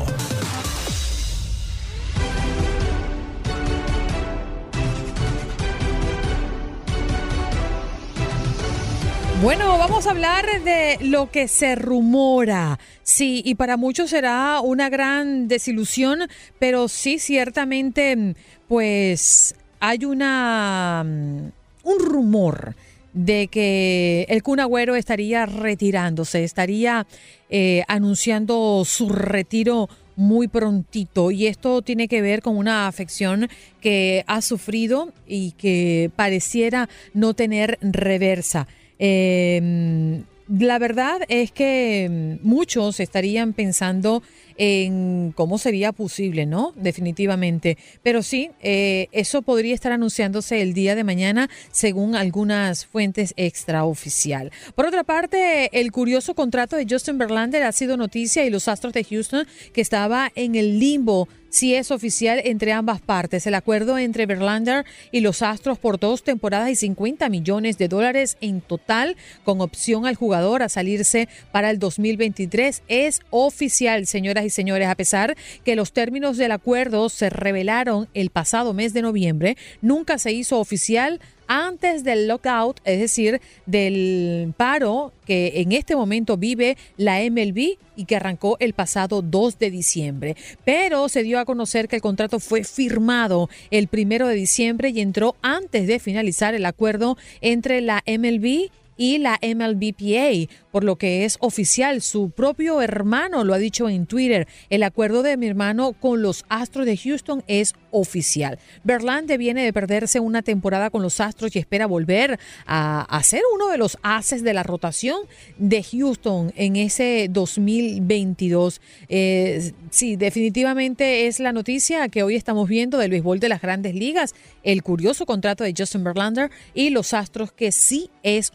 Bueno, vamos a hablar de lo que se rumora. Sí, y para muchos será una gran desilusión, pero sí, ciertamente, pues hay una mm, un rumor de que el Kun Agüero estaría retirándose, estaría eh, anunciando su retiro muy prontito y esto tiene que ver con una afección que ha sufrido y que pareciera no tener reversa. Eh, la verdad es que mm, muchos estarían pensando en cómo sería posible, ¿no? Definitivamente. Pero sí, eh, eso podría estar anunciándose el día de mañana según algunas fuentes extraoficial. Por otra parte, el curioso contrato de Justin Verlander ha sido noticia y los Astros de Houston que estaba en el limbo si es oficial entre ambas partes. El acuerdo entre Verlander y los Astros por dos temporadas y 50 millones de dólares en total, con opción al jugador a salirse para el 2023, es oficial, señoras y señores. A pesar que los términos del acuerdo se revelaron el pasado mes de noviembre, nunca se hizo oficial antes del lockout, es decir, del paro que en este momento vive la MLB y que arrancó el pasado 2 de diciembre. Pero se dio a conocer que el contrato fue firmado el primero de diciembre y entró antes de finalizar el acuerdo entre la MLB y la MLBPA, por lo que es oficial. Su propio hermano lo ha dicho en Twitter. El acuerdo de mi hermano con los Astros de Houston es oficial. Verlander viene de perderse una temporada con los Astros y espera volver a, a ser uno de los haces de la rotación de Houston en ese 2022. Eh, sí, definitivamente es la noticia que hoy estamos viendo del béisbol de las grandes ligas, el curioso contrato de Justin Verlander y los Astros que sí es.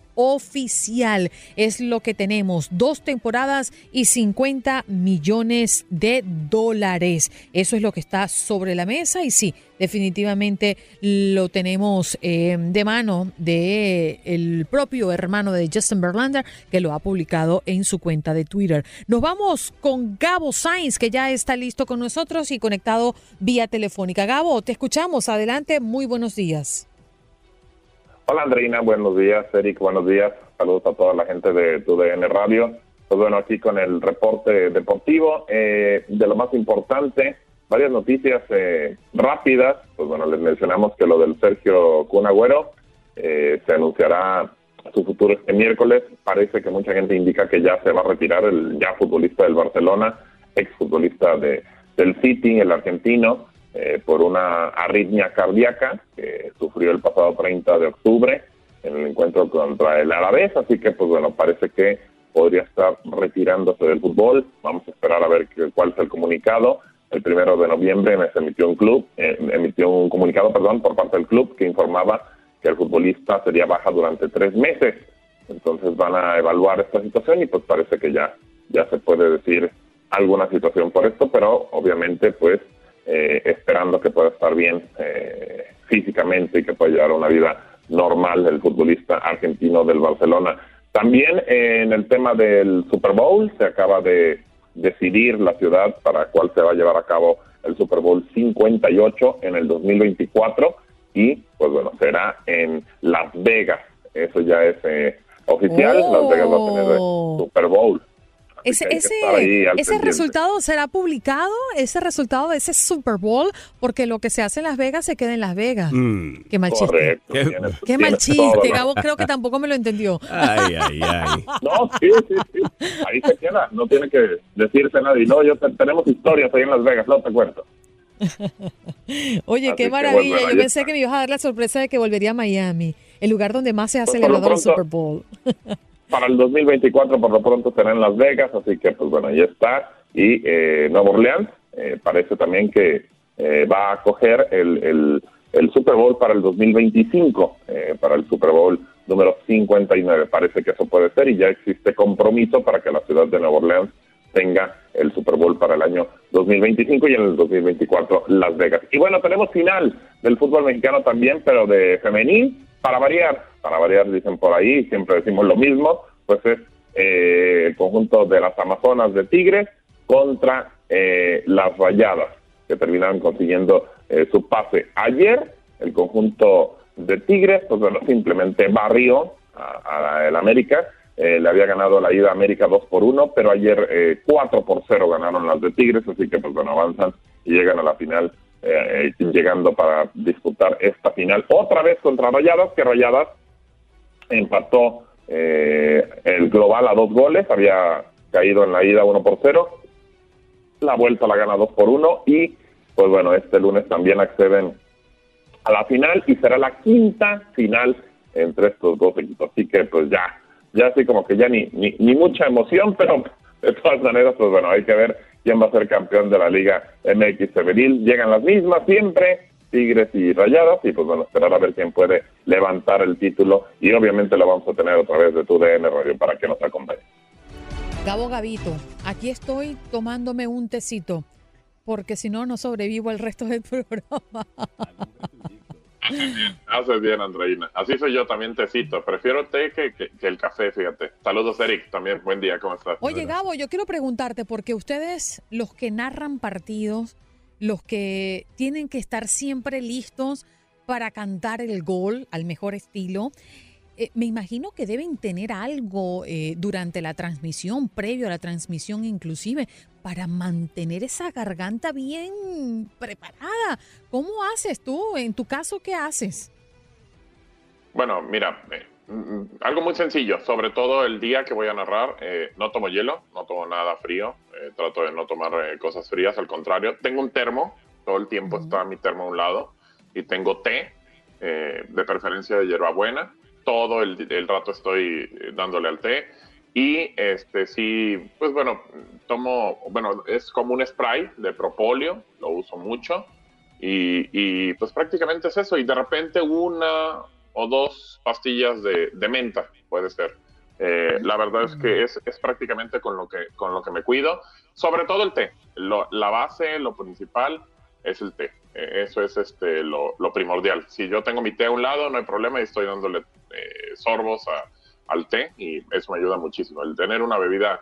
Es lo que tenemos, dos temporadas y 50 millones de dólares. Eso es lo que está sobre la mesa y sí, definitivamente lo tenemos eh, de mano de el propio hermano de Justin Verlander que lo ha publicado en su cuenta de Twitter. Nos vamos con Gabo Sainz que ya está listo con nosotros y conectado vía telefónica. Gabo, te escuchamos. Adelante, muy buenos días. Hola Andreina, buenos días. Eric, buenos días. Saludos a toda la gente de TUDN Radio. Pues bueno, aquí con el reporte deportivo. Eh, de lo más importante, varias noticias eh, rápidas. Pues bueno, les mencionamos que lo del Sergio Cunagüero eh, se anunciará su futuro este miércoles. Parece que mucha gente indica que ya se va a retirar el ya futbolista del Barcelona, exfutbolista de, del City, el argentino. Eh, por una arritmia cardíaca que sufrió el pasado 30 de octubre en el encuentro contra el Alavés, así que pues bueno, parece que podría estar retirándose del fútbol. Vamos a esperar a ver cuál es el comunicado. El primero de noviembre se emitió un club, eh, emitió un comunicado, perdón, por parte del club que informaba que el futbolista sería baja durante tres meses. Entonces van a evaluar esta situación y pues parece que ya ya se puede decir alguna situación por esto, pero obviamente pues eh, esperando que pueda estar bien eh, físicamente y que pueda llevar una vida normal el futbolista argentino del Barcelona. También en el tema del Super Bowl se acaba de decidir la ciudad para cuál se va a llevar a cabo el Super Bowl 58 en el 2024 y pues bueno, será en Las Vegas. Eso ya es eh, oficial, Las Vegas va a tener el Oh. Super Bowl. Ese, que hay que ese, ese resultado será publicado, ese resultado de ese Super Bowl, porque lo que se hace en Las Vegas se queda en Las Vegas. Mm. Qué mal chiste. Correcto. Qué- tienes- Qué mal chiste, Gabo creo que tampoco me lo entendió. Ay, ay, ay. *laughs* No, sí, sí, sí. Ahí se queda. No tiene que decirse nadie. No, yo te- tenemos historias ahí en Las Vegas, no te cuento. *laughs* Oye, Así qué que, maravilla. bueno, Yo pensé está. que me ibas a dar la sorpresa de que volvería a Miami, el lugar donde más se ha Pues celebrado el pronto- Super Bowl. *laughs* Para el 2024, por lo pronto, será en Las Vegas. Así que, pues bueno, ahí está. Y eh, Nueva Orleans eh, parece también que eh, va a acoger el, el, el Super Bowl para el 2025, eh, para el Super Bowl número 59. Parece que eso puede ser y ya existe compromiso para que la ciudad de Nueva Orleans tenga el Super Bowl para el año 2025 y en el 2024 Las Vegas. Y bueno, tenemos final del fútbol mexicano también, pero de femenil, para variar, para variar dicen por ahí, siempre decimos lo mismo, pues es eh, el conjunto de las Amazonas de Tigres contra eh, las Rayadas, que terminaron consiguiendo eh, su pase. Ayer, el conjunto de Tigres, pues bueno, simplemente barrió a, a América, eh, le había ganado la ida a América 2 por 1, pero ayer eh, 4 por 0 ganaron las de Tigres, así que pues bueno, avanzan y llegan a la final, eh, eh, llegando para disputar esta final otra vez contra Rayadas, que Rayadas empató eh, el global a dos goles, había caído en la ida 1 por 0, la vuelta la gana 2 por 1 y pues bueno, este lunes también acceden a la final y será la quinta final entre estos dos equipos, así que pues ya, ya así como que ya ni, ni, ni mucha emoción, *laughs* pero de todas maneras pues bueno, hay que ver quién va a ser campeón de la Liga MX Femenil, llegan las mismas siempre, Tigres y Rayadas, y pues bueno, esperar a ver quién puede levantar el título y obviamente lo vamos a tener otra vez de tu DN Radio para que nos acompañe. Gabo Gavito, aquí estoy tomándome un tecito, porque si no, no sobrevivo el resto del *laughs* programa. *laughs* Haces bien, Andreina. Así soy yo también, tecito. Prefiero té que, que, que el café, fíjate. Saludos, Eric, también. Buen día, ¿cómo estás? Oye, Gabo, yo quiero preguntarte, porque ustedes, los que narran partidos, los que tienen que estar siempre listos para cantar el gol al mejor estilo, eh, me imagino que deben tener algo eh, durante la transmisión, previo a la transmisión inclusive, para mantener esa garganta bien preparada. ¿Cómo haces tú? En tu caso, ¿qué haces? Bueno, mira, eh, mm, algo muy sencillo, sobre todo el día que voy a narrar, eh, no tomo hielo, no tomo nada frío, eh, trato de no tomar cosas frías, al contrario, tengo un termo, todo el tiempo está mi termo a un lado, y tengo té, de preferencia de hierbabuena, todo el, el rato estoy dándole al té, y este sí, pues bueno, tomo, bueno, es como un spray de propóleo, lo uso mucho, y, y pues prácticamente es eso, y de repente una o dos pastillas de, menta, puede ser. Eh, la verdad es que es, es, prácticamente con lo, que, con lo que me cuido, sobre todo el té. la base, lo principal es el té. Eh, eso es este, lo, primordial. Si yo tengo mi té a un lado, no hay problema y estoy dándole eh, sorbos al té y eso me ayuda muchísimo. El tener una bebida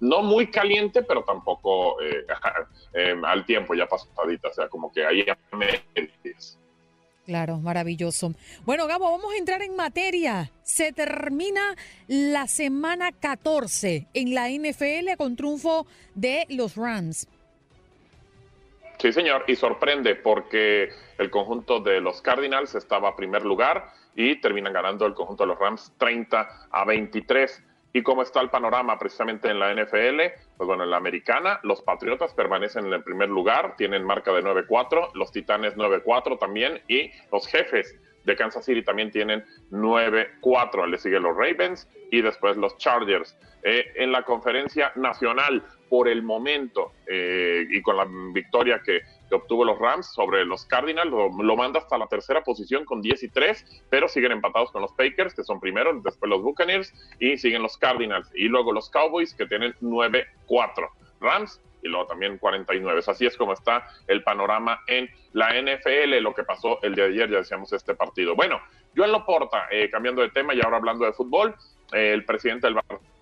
no muy caliente, pero tampoco *laughs* al tiempo ya pasadita, o sea, como que ahí me Claro, maravilloso. Bueno, Gabo, vamos a entrar en materia. Se termina la semana 14 en la NFL con triunfo de los Rams. Sí, señor, y sorprende porque el conjunto de los Cardinals estaba a primer lugar y terminan ganando el conjunto de los Rams 30 a 23. ¿Y cómo está el panorama precisamente en la NFL? Pues bueno, en la americana, los Patriotas permanecen en el primer lugar, tienen marca de 9-4, los Titanes 9-4 también, y los jefes de Kansas City también tienen 9-4. Le siguen los Ravens y después los Chargers. Eh, en la conferencia nacional, por el momento, eh, y con la victoria que obtuvo los Rams sobre los Cardinals, lo, manda hasta la tercera posición con 10 y 3, pero siguen empatados con los Packers, que son primeros, después los Buccaneers, y siguen los Cardinals, y luego los Cowboys, que tienen 9-4. Rams y luego también 49. Así es como está el panorama en la NFL, lo que pasó el día de ayer, ya decíamos este partido. Bueno, Joan Loporta, eh, cambiando de tema y ahora hablando de fútbol, eh, el presidente del Barcelona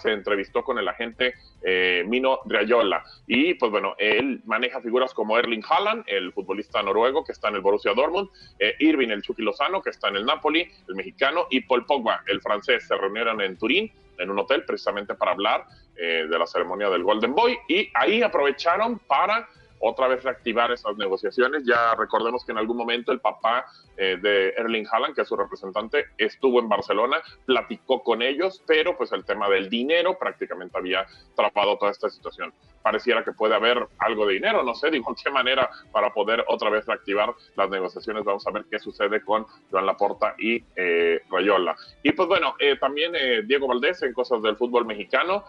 se entrevistó con el agente eh, Mino Rayola. Y pues bueno, él maneja figuras como Erling Haaland, el futbolista noruego que está en el Borussia Dortmund, eh, Irving, el Chucky Lozano, que está en el Napoli, el mexicano, y Paul Pogba, el francés. Se reunieron en Turín, en un hotel, precisamente para hablar eh, de la ceremonia del Golden Boy. Y ahí aprovecharon para otra vez reactivar esas negociaciones. Ya recordemos que en algún momento el papá eh, de Erling Haaland, que es su representante, estuvo en Barcelona, platicó con ellos, pero pues el tema del dinero prácticamente había trapado toda esta situación. Pareciera que puede haber algo de dinero, no sé, digo, qué manera para poder otra vez reactivar las negociaciones. Vamos a ver qué sucede con Joan Laporta y eh, Rayola. Y pues bueno, eh, también eh, Diego Valdés en cosas del fútbol mexicano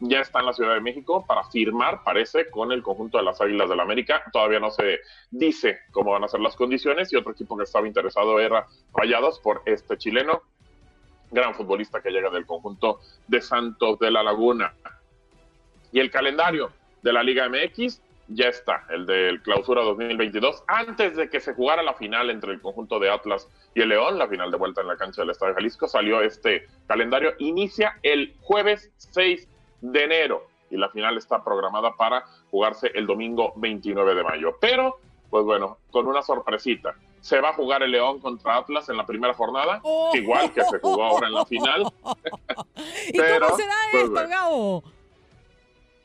ya está en la Ciudad de México para firmar, parece, con el conjunto de las Águilas del la América. Todavía no se dice cómo van a ser las condiciones y otro equipo que estaba interesado era Rayados por este chileno, gran futbolista que llega del conjunto de Santos de la Laguna. Y el calendario de la Liga MX ya está, el del clausura 2022, antes de que se jugara la final entre el conjunto de Atlas y el León, la final de vuelta en la cancha del Estadio Jalisco, salió este calendario, inicia el jueves 6 de enero y la final está programada para jugarse el domingo 29 de mayo. Pero, pues bueno, con una sorpresita. Se va a jugar el León contra Atlas en la primera jornada, oh. igual que se jugó ahora en la final. *laughs* ¿Y cómo será pues esto, Gabo?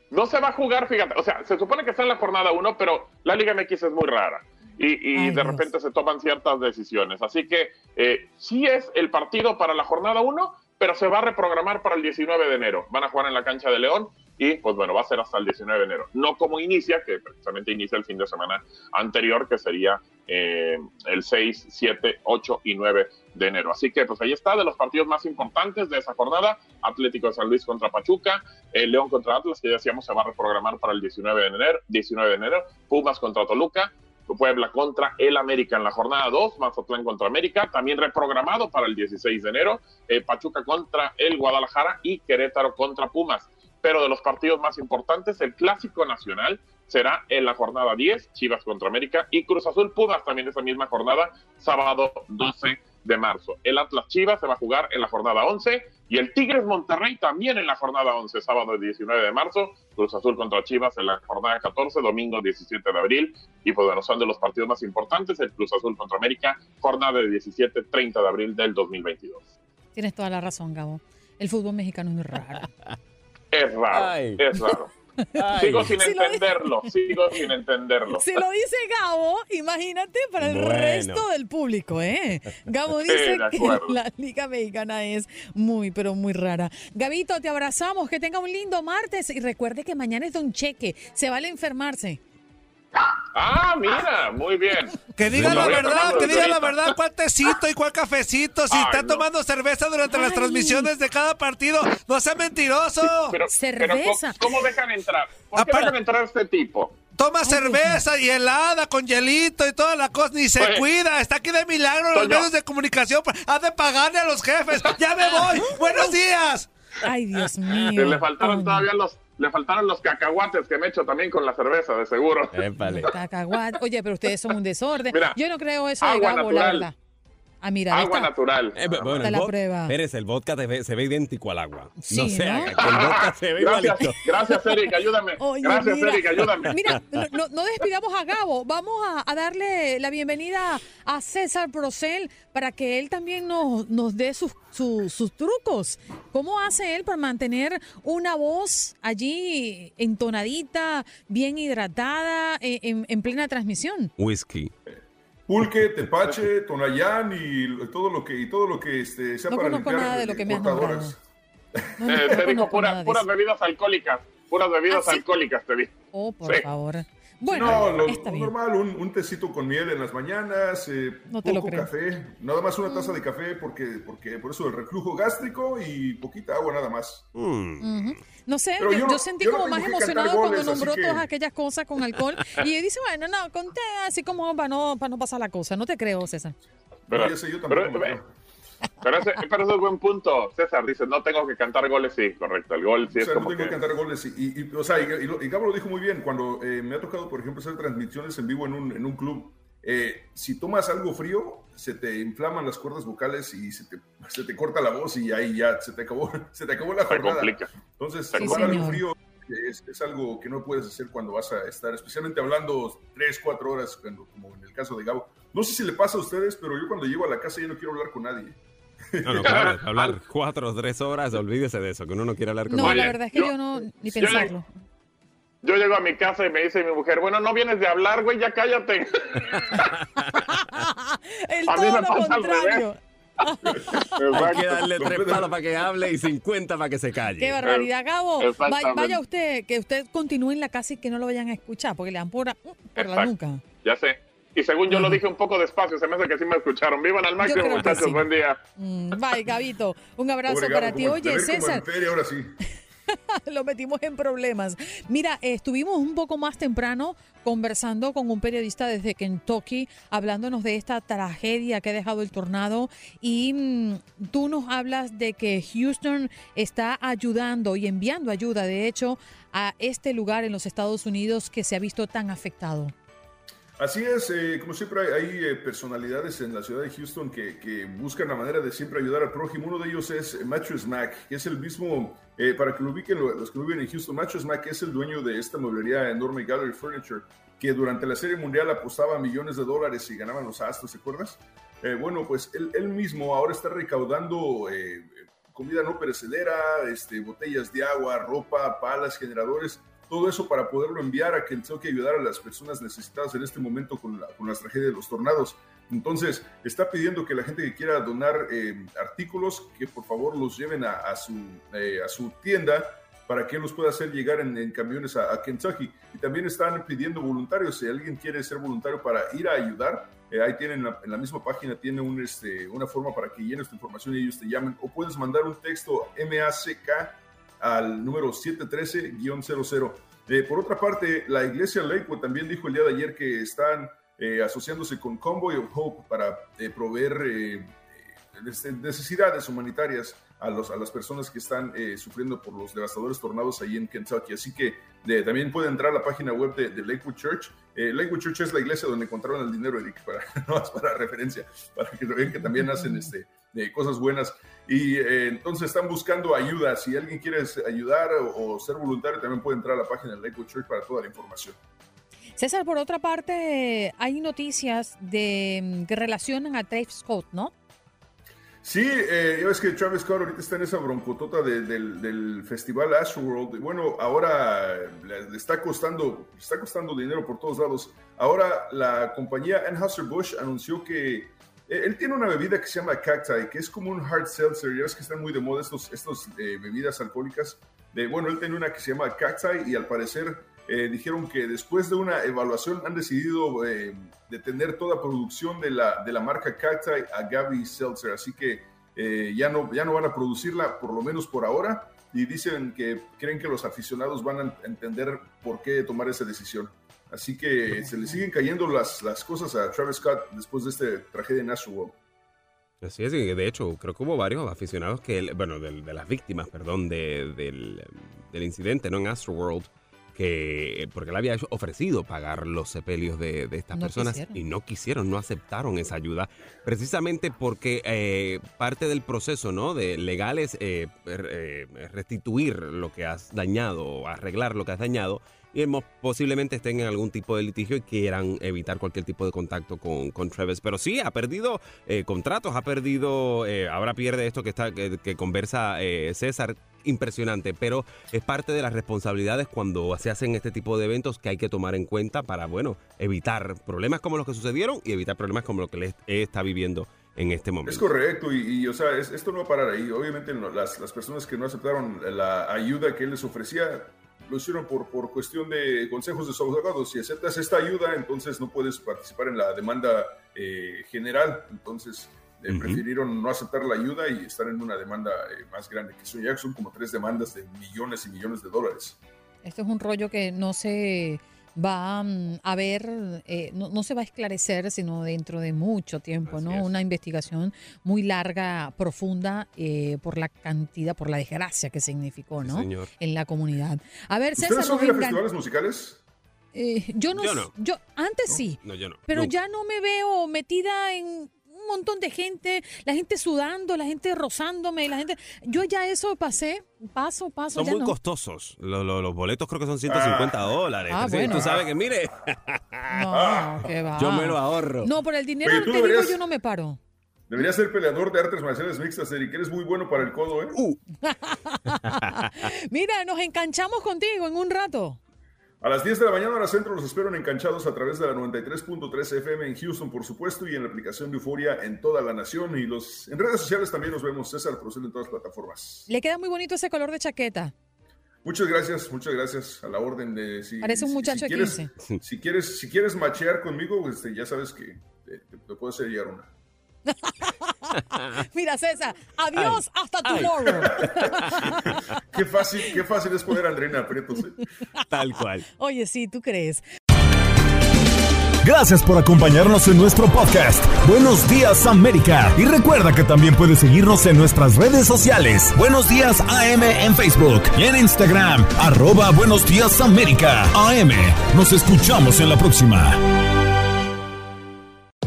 No se va a jugar, fíjate, o sea, se supone que está en la jornada 1, pero la Liga MX es muy rara y, de repente se toman ciertas decisiones. Así que eh, sí es el partido para la jornada 1, pero se va a reprogramar para el 19 de enero. Van a jugar en la cancha de León y pues bueno, va a ser hasta el 19 de enero. No como inicia, que precisamente inicia el fin de semana anterior, que sería eh, el 6, 7, 8 y 9 de enero. Así que pues ahí está, de los partidos más importantes de esa jornada, Atlético de San Luis contra Pachuca, el León contra Atlas, que ya decíamos se va a reprogramar para el 19 de enero, 19 de enero, Pumas contra Toluca, Puebla contra el América en la jornada 2, Mazatlán contra América, también reprogramado para el 16 de enero, eh, Pachuca contra el Guadalajara y Querétaro contra Pumas. Pero de los partidos más importantes, el Clásico Nacional será en la jornada 10, Chivas contra América y Cruz Azul Pumas también esa misma jornada, sábado 12 de marzo. El Atlas Chivas se va a jugar en la jornada 11 y el Tigres Monterrey también en la jornada 11, sábado 19 de marzo. Cruz Azul contra Chivas en la jornada 14, domingo 17 de abril. Y pues bueno, son de los partidos más importantes. El Cruz Azul contra América, jornada de 17, 30 de abril del 2022. Tienes toda la razón, Gabo. El fútbol mexicano es muy raro. es raro, es raro. Sigo sin Si lo entenderlo, sigo sin entenderlo. Si lo dice Gabo, imagínate para el Bueno. resto del público, ¿eh? Gabo dice que la Liga Mexicana es muy, pero muy rara. Gabito, te abrazamos, que tenga un lindo martes y recuerde que mañana es de un cheque, se vale enfermarse. Ah, mira, muy bien. Que diga la verdad, que diga la verdad, cuál tecito y cuál cafecito. Si Ay, está no. tomando cerveza durante las transmisiones de cada partido, no sea mentiroso. Pero, Cerveza. pero ¿cómo, cómo dejan entrar? ¿Por qué Aparte- dejan entrar a este tipo? Toma Ay, cerveza y helada con hielito y toda la cosa, ni se Oye. cuida. Está aquí de milagro en los medios de comunicación. Ha de pagarle a los jefes. *laughs* Ya me voy. Buenos días. Ay, Dios mío. le faltaron todavía los, le faltaron los cacahuates que me echo también con la cerveza, de seguro. Épale. Cacahuate. Oye, pero ustedes son un desorden. Mira, Yo no creo eso de agua Gabo, la natural. verdad. Ah, mira, Agua está. natural. Eh, bueno, Está el la prueba. Pérez, el vodka ve- se ve idéntico al agua. Sí, no sé, el vodka se ve Gracias, igualito. gracias, Eric, ayúdame. *laughs* Oye, gracias, mira, Eric, ayúdame. Mira, *laughs* no, no- despidamos a Gabo. Vamos a, a darle la bienvenida a César Procel para que él también nos, nos dé sus, su- sus trucos. ¿Cómo hace él para mantener una voz allí entonadita, bien hidratada, eh, en, en plena transmisión? Whisky. Pulque, tepache, tonayán y todo lo que y todo lo que este, sea No para conozco limpiar nada de lo que me has. *laughs* No, no, Eh, no te dijo pura- puras bebidas alcohólicas. Puras bebidas ¿Ah, sí? alcohólicas, te di. Oh, por Sí. favor. Bueno, no, lo, está lo bien. normal, un, un tecito con miel en las mañanas, eh, No te lo poco creo. café, nada más una taza de café porque, porque por eso el reflujo gástrico y poquita agua nada más. Mm. No sé, Pero yo, yo no- yo sentí yo como más emocionado cuando goles, nombró que- todas aquellas cosas con alcohol. Y *laughs* dice, bueno, no, conté así como para no, para no pasar la cosa. No te creo, César. Pero, sé, yo tampoco pero. Pero ese, pero ese es buen punto. César dice, no tengo que cantar goles, sí, correcto. El gol sí O es sea, no como tengo que que... cantar goles. Y, y- y, o sea, y, y Gabo lo dijo muy bien. Cuando eh, me ha tocado, por ejemplo, hacer transmisiones en vivo en un, en un club, eh, si tomas algo frío, se te inflaman las cuerdas vocales y se te, se te corta la voz y ahí ya se te acabó, *laughs* se te acabó la jornada. Entonces, Sí, tomar algo frío es, es algo que no puedes hacer cuando vas a estar, especialmente hablando tres, cuatro horas, cuando- como en el caso de Gabo. No sé si le pasa a ustedes, pero yo cuando llego a la casa ya no quiero hablar con nadie. No, no, claro, hablar cuatro o tres horas, olvídese de eso, que uno no quiere hablar con No, nadie. la verdad es que yo, yo- no, ni yo pensarlo. Yo llego a mi casa y me dice mi mujer, bueno, no vienes de hablar, güey, ya cállate. *laughs* El A mí todo me lo pasa al contrario. Hay que darle tres palos para que hable y 50 para que se calle. Qué barbaridad, Gabo. Vaya usted, que usted continúe en la casa y que no lo vayan a escuchar, porque le dan por, por la nuca. Ya sé. Y según yo lo Ujú. dije un poco despacio, se me hace que sí me escucharon. Vivan al máximo, muchachos. sí. Buen día. Mm, Bye, Gabito. Un abrazo Pobre para Gabo, ti. como- Oye, César, en feria, ahora sí. *laughs* lo metimos en problemas. Mira, eh, estuvimos un poco más temprano conversando con un periodista desde Kentucky, hablándonos de esta tragedia que ha dejado el tornado. Y mm, tú nos hablas de que Houston está ayudando y enviando ayuda, de hecho, a este lugar en los Estados Unidos que se ha visto tan afectado. Así es, eh, como siempre hay, hay, eh, personalidades en la ciudad de Houston que, que buscan la manera de siempre ayudar al prójimo. Uno de ellos es eh, Mattress Mac, que es el mismo, eh, para que lo ubiquen lo- los que viven en Houston, Mattress Mac es el dueño de esta mueblería enorme Gallery Furniture, que durante la Serie Mundial apostaba millones de dólares y ganaban los astros, ¿te acuerdas? Eh, bueno, pues él, él mismo ahora está recaudando eh, comida no perecedera, este, botellas de agua, ropa, palas, generadores, todo eso para poderlo enviar a Kentucky ayudar a las personas necesitadas en este momento con, la, con las tragedias de los tornados. Entonces, está pidiendo que la gente que quiera donar eh, artículos, que por favor los lleven a, su, eh, a su tienda para que los pueda hacer llegar en, camiones a, a Kentucky. Y también están pidiendo voluntarios, si alguien quiere ser voluntario para ir a ayudar, eh, ahí tienen en la misma página tiene este, una forma para que llenes tu información y ellos te llamen. O puedes mandar un texto MACK al número 713-00. Eh, por otra parte, la iglesia Lakewood también dijo el día de ayer que están eh, asociándose con Convoy of Hope para eh, proveer eh, eh, nece- necesidades humanitarias a, los, a las personas que están eh, sufriendo por los devastadores tornados ahí en Kentucky. Así que también puede entrar a la página web de, de Lakewood Church. Lakewood Church es la iglesia donde encontraron el dinero, Eric, para, *laughs* no para referencia, para que vean que también hacen este, cosas buenas. Y eh, entonces están buscando ayuda. Si alguien quiere ayudar o, o ser voluntario, también puede entrar a la página de Lakewood Church para toda la información. César, por otra parte, hay noticias de, mm, que relacionan a Travis Scott, ¿no? Sí, eh, ya ves que Travis Scott ahorita está en esa broncotota de- del, del festival Astroworld. Y bueno, ahora le, le está costando, está costando dinero por todos lados. Ahora la compañía Anheuser-Busch anunció que él tiene una bebida que se llama Cacti, que es como un hard seltzer. Ya ves que están muy de moda estos, estos eh, bebidas alcohólicas. De, bueno, él tiene una que se llama Cacti y al parecer eh, dijeron que después de una evaluación han decidido eh, detener toda producción de la, de la marca Cacti Agave Seltzer. Así que eh, ya, no, ya no van a producirla, por lo menos por ahora. Y dicen que creen que los aficionados van a entender por qué tomar esa decisión. Así que se le siguen cayendo las, las cosas a Travis Scott después de esta tragedia en Astroworld. Así es, y de hecho, creo que hubo varios aficionados que, bueno, del- de, las víctimas, perdón, de- del, del incidente, ¿no? En Astroworld, que, porque él había ofrecido pagar los sepelios de, de estas No personas quisieron. y no quisieron, no aceptaron esa ayuda, precisamente porque eh, parte del proceso, ¿no? De legal es eh, eh, restituir lo que has dañado, o arreglar lo que has dañado, y posiblemente estén en algún tipo de litigio y quieran evitar cualquier tipo de contacto con, con Travis. Pero sí, ha perdido eh, contratos, ha perdido, eh, ahora pierde esto que, está, que, conversa eh, César, impresionante, pero es parte de las responsabilidades cuando se hacen este tipo de eventos que hay que tomar en cuenta para, bueno, evitar problemas como los que sucedieron y evitar problemas como los que él está viviendo en este momento. Es correcto, y, o sea, es- esto no va a parar ahí. Obviamente, las, las personas que no aceptaron la ayuda que él les ofrecía lo hicieron por, por cuestión de consejos de sus abogados. Si aceptas esta ayuda, entonces no puedes participar en la demanda eh, general. Entonces, eh, prefirieron no aceptar la ayuda y estar en una demanda eh, más grande, que son, ya son como tres demandas de millones y millones de dólares. Esto es un rollo que no se va mm, a ver, eh, no, no se va a esclarecer sino dentro de mucho tiempo, Así ¿no? es. Una investigación muy larga, profunda, eh, por la cantidad, por la desgracia que significó, Sí, ¿no? señor. En la comunidad. A ver, César, ¿Ustedes a engan- festivales musicales? eh, yo no, Yo no. yo antes sí, No, yo no. pero Nunca. ya no me veo metida en un montón de gente, la gente sudando, la gente rozándome, la gente, yo ya eso pasé, paso, paso, Son ya muy no. costosos. Lo- lo- los boletos creo que son 150 dólares. Ah, Sí, bueno. Tú sabes que, mire, No, *laughs* qué va. yo me lo ahorro. No, por el dinero Oye, te digo, yo no me paro. Deberías ser peleador de artes marciales mixtas, Eric. Eres muy bueno para el codo, ¿eh? Uh, *laughs* Mira, nos enganchamos contigo en un rato. A las 10 de la mañana, hora centro, los espero en enganchados a través de la 93.3 FM en Houston, por supuesto, y en la aplicación de Euforia en toda la nación. Y los en redes sociales también nos vemos, César Procel en todas las plataformas. Le queda muy bonito ese color de chaqueta. Muchas gracias, muchas gracias a la orden de... Si, Parece un muchacho si de quieres, 15. Si quieres, si quieres machear conmigo, este, ya sabes que te, te- te puedo hacer llegar una. *laughs* Mira, César, adiós, hasta Ay. tomorrow. *laughs* Qué fácil, qué fácil es poner a Andreina Prietos. ¿eh? tal cual. Oye, sí, ¿tú crees? Gracias por acompañarnos en nuestro podcast. Buenos días América. Y recuerda que también puedes seguirnos en nuestras redes sociales. Buenos días AM en Facebook y en Instagram. Arroba Buenos días América. AM. Nos escuchamos en la próxima.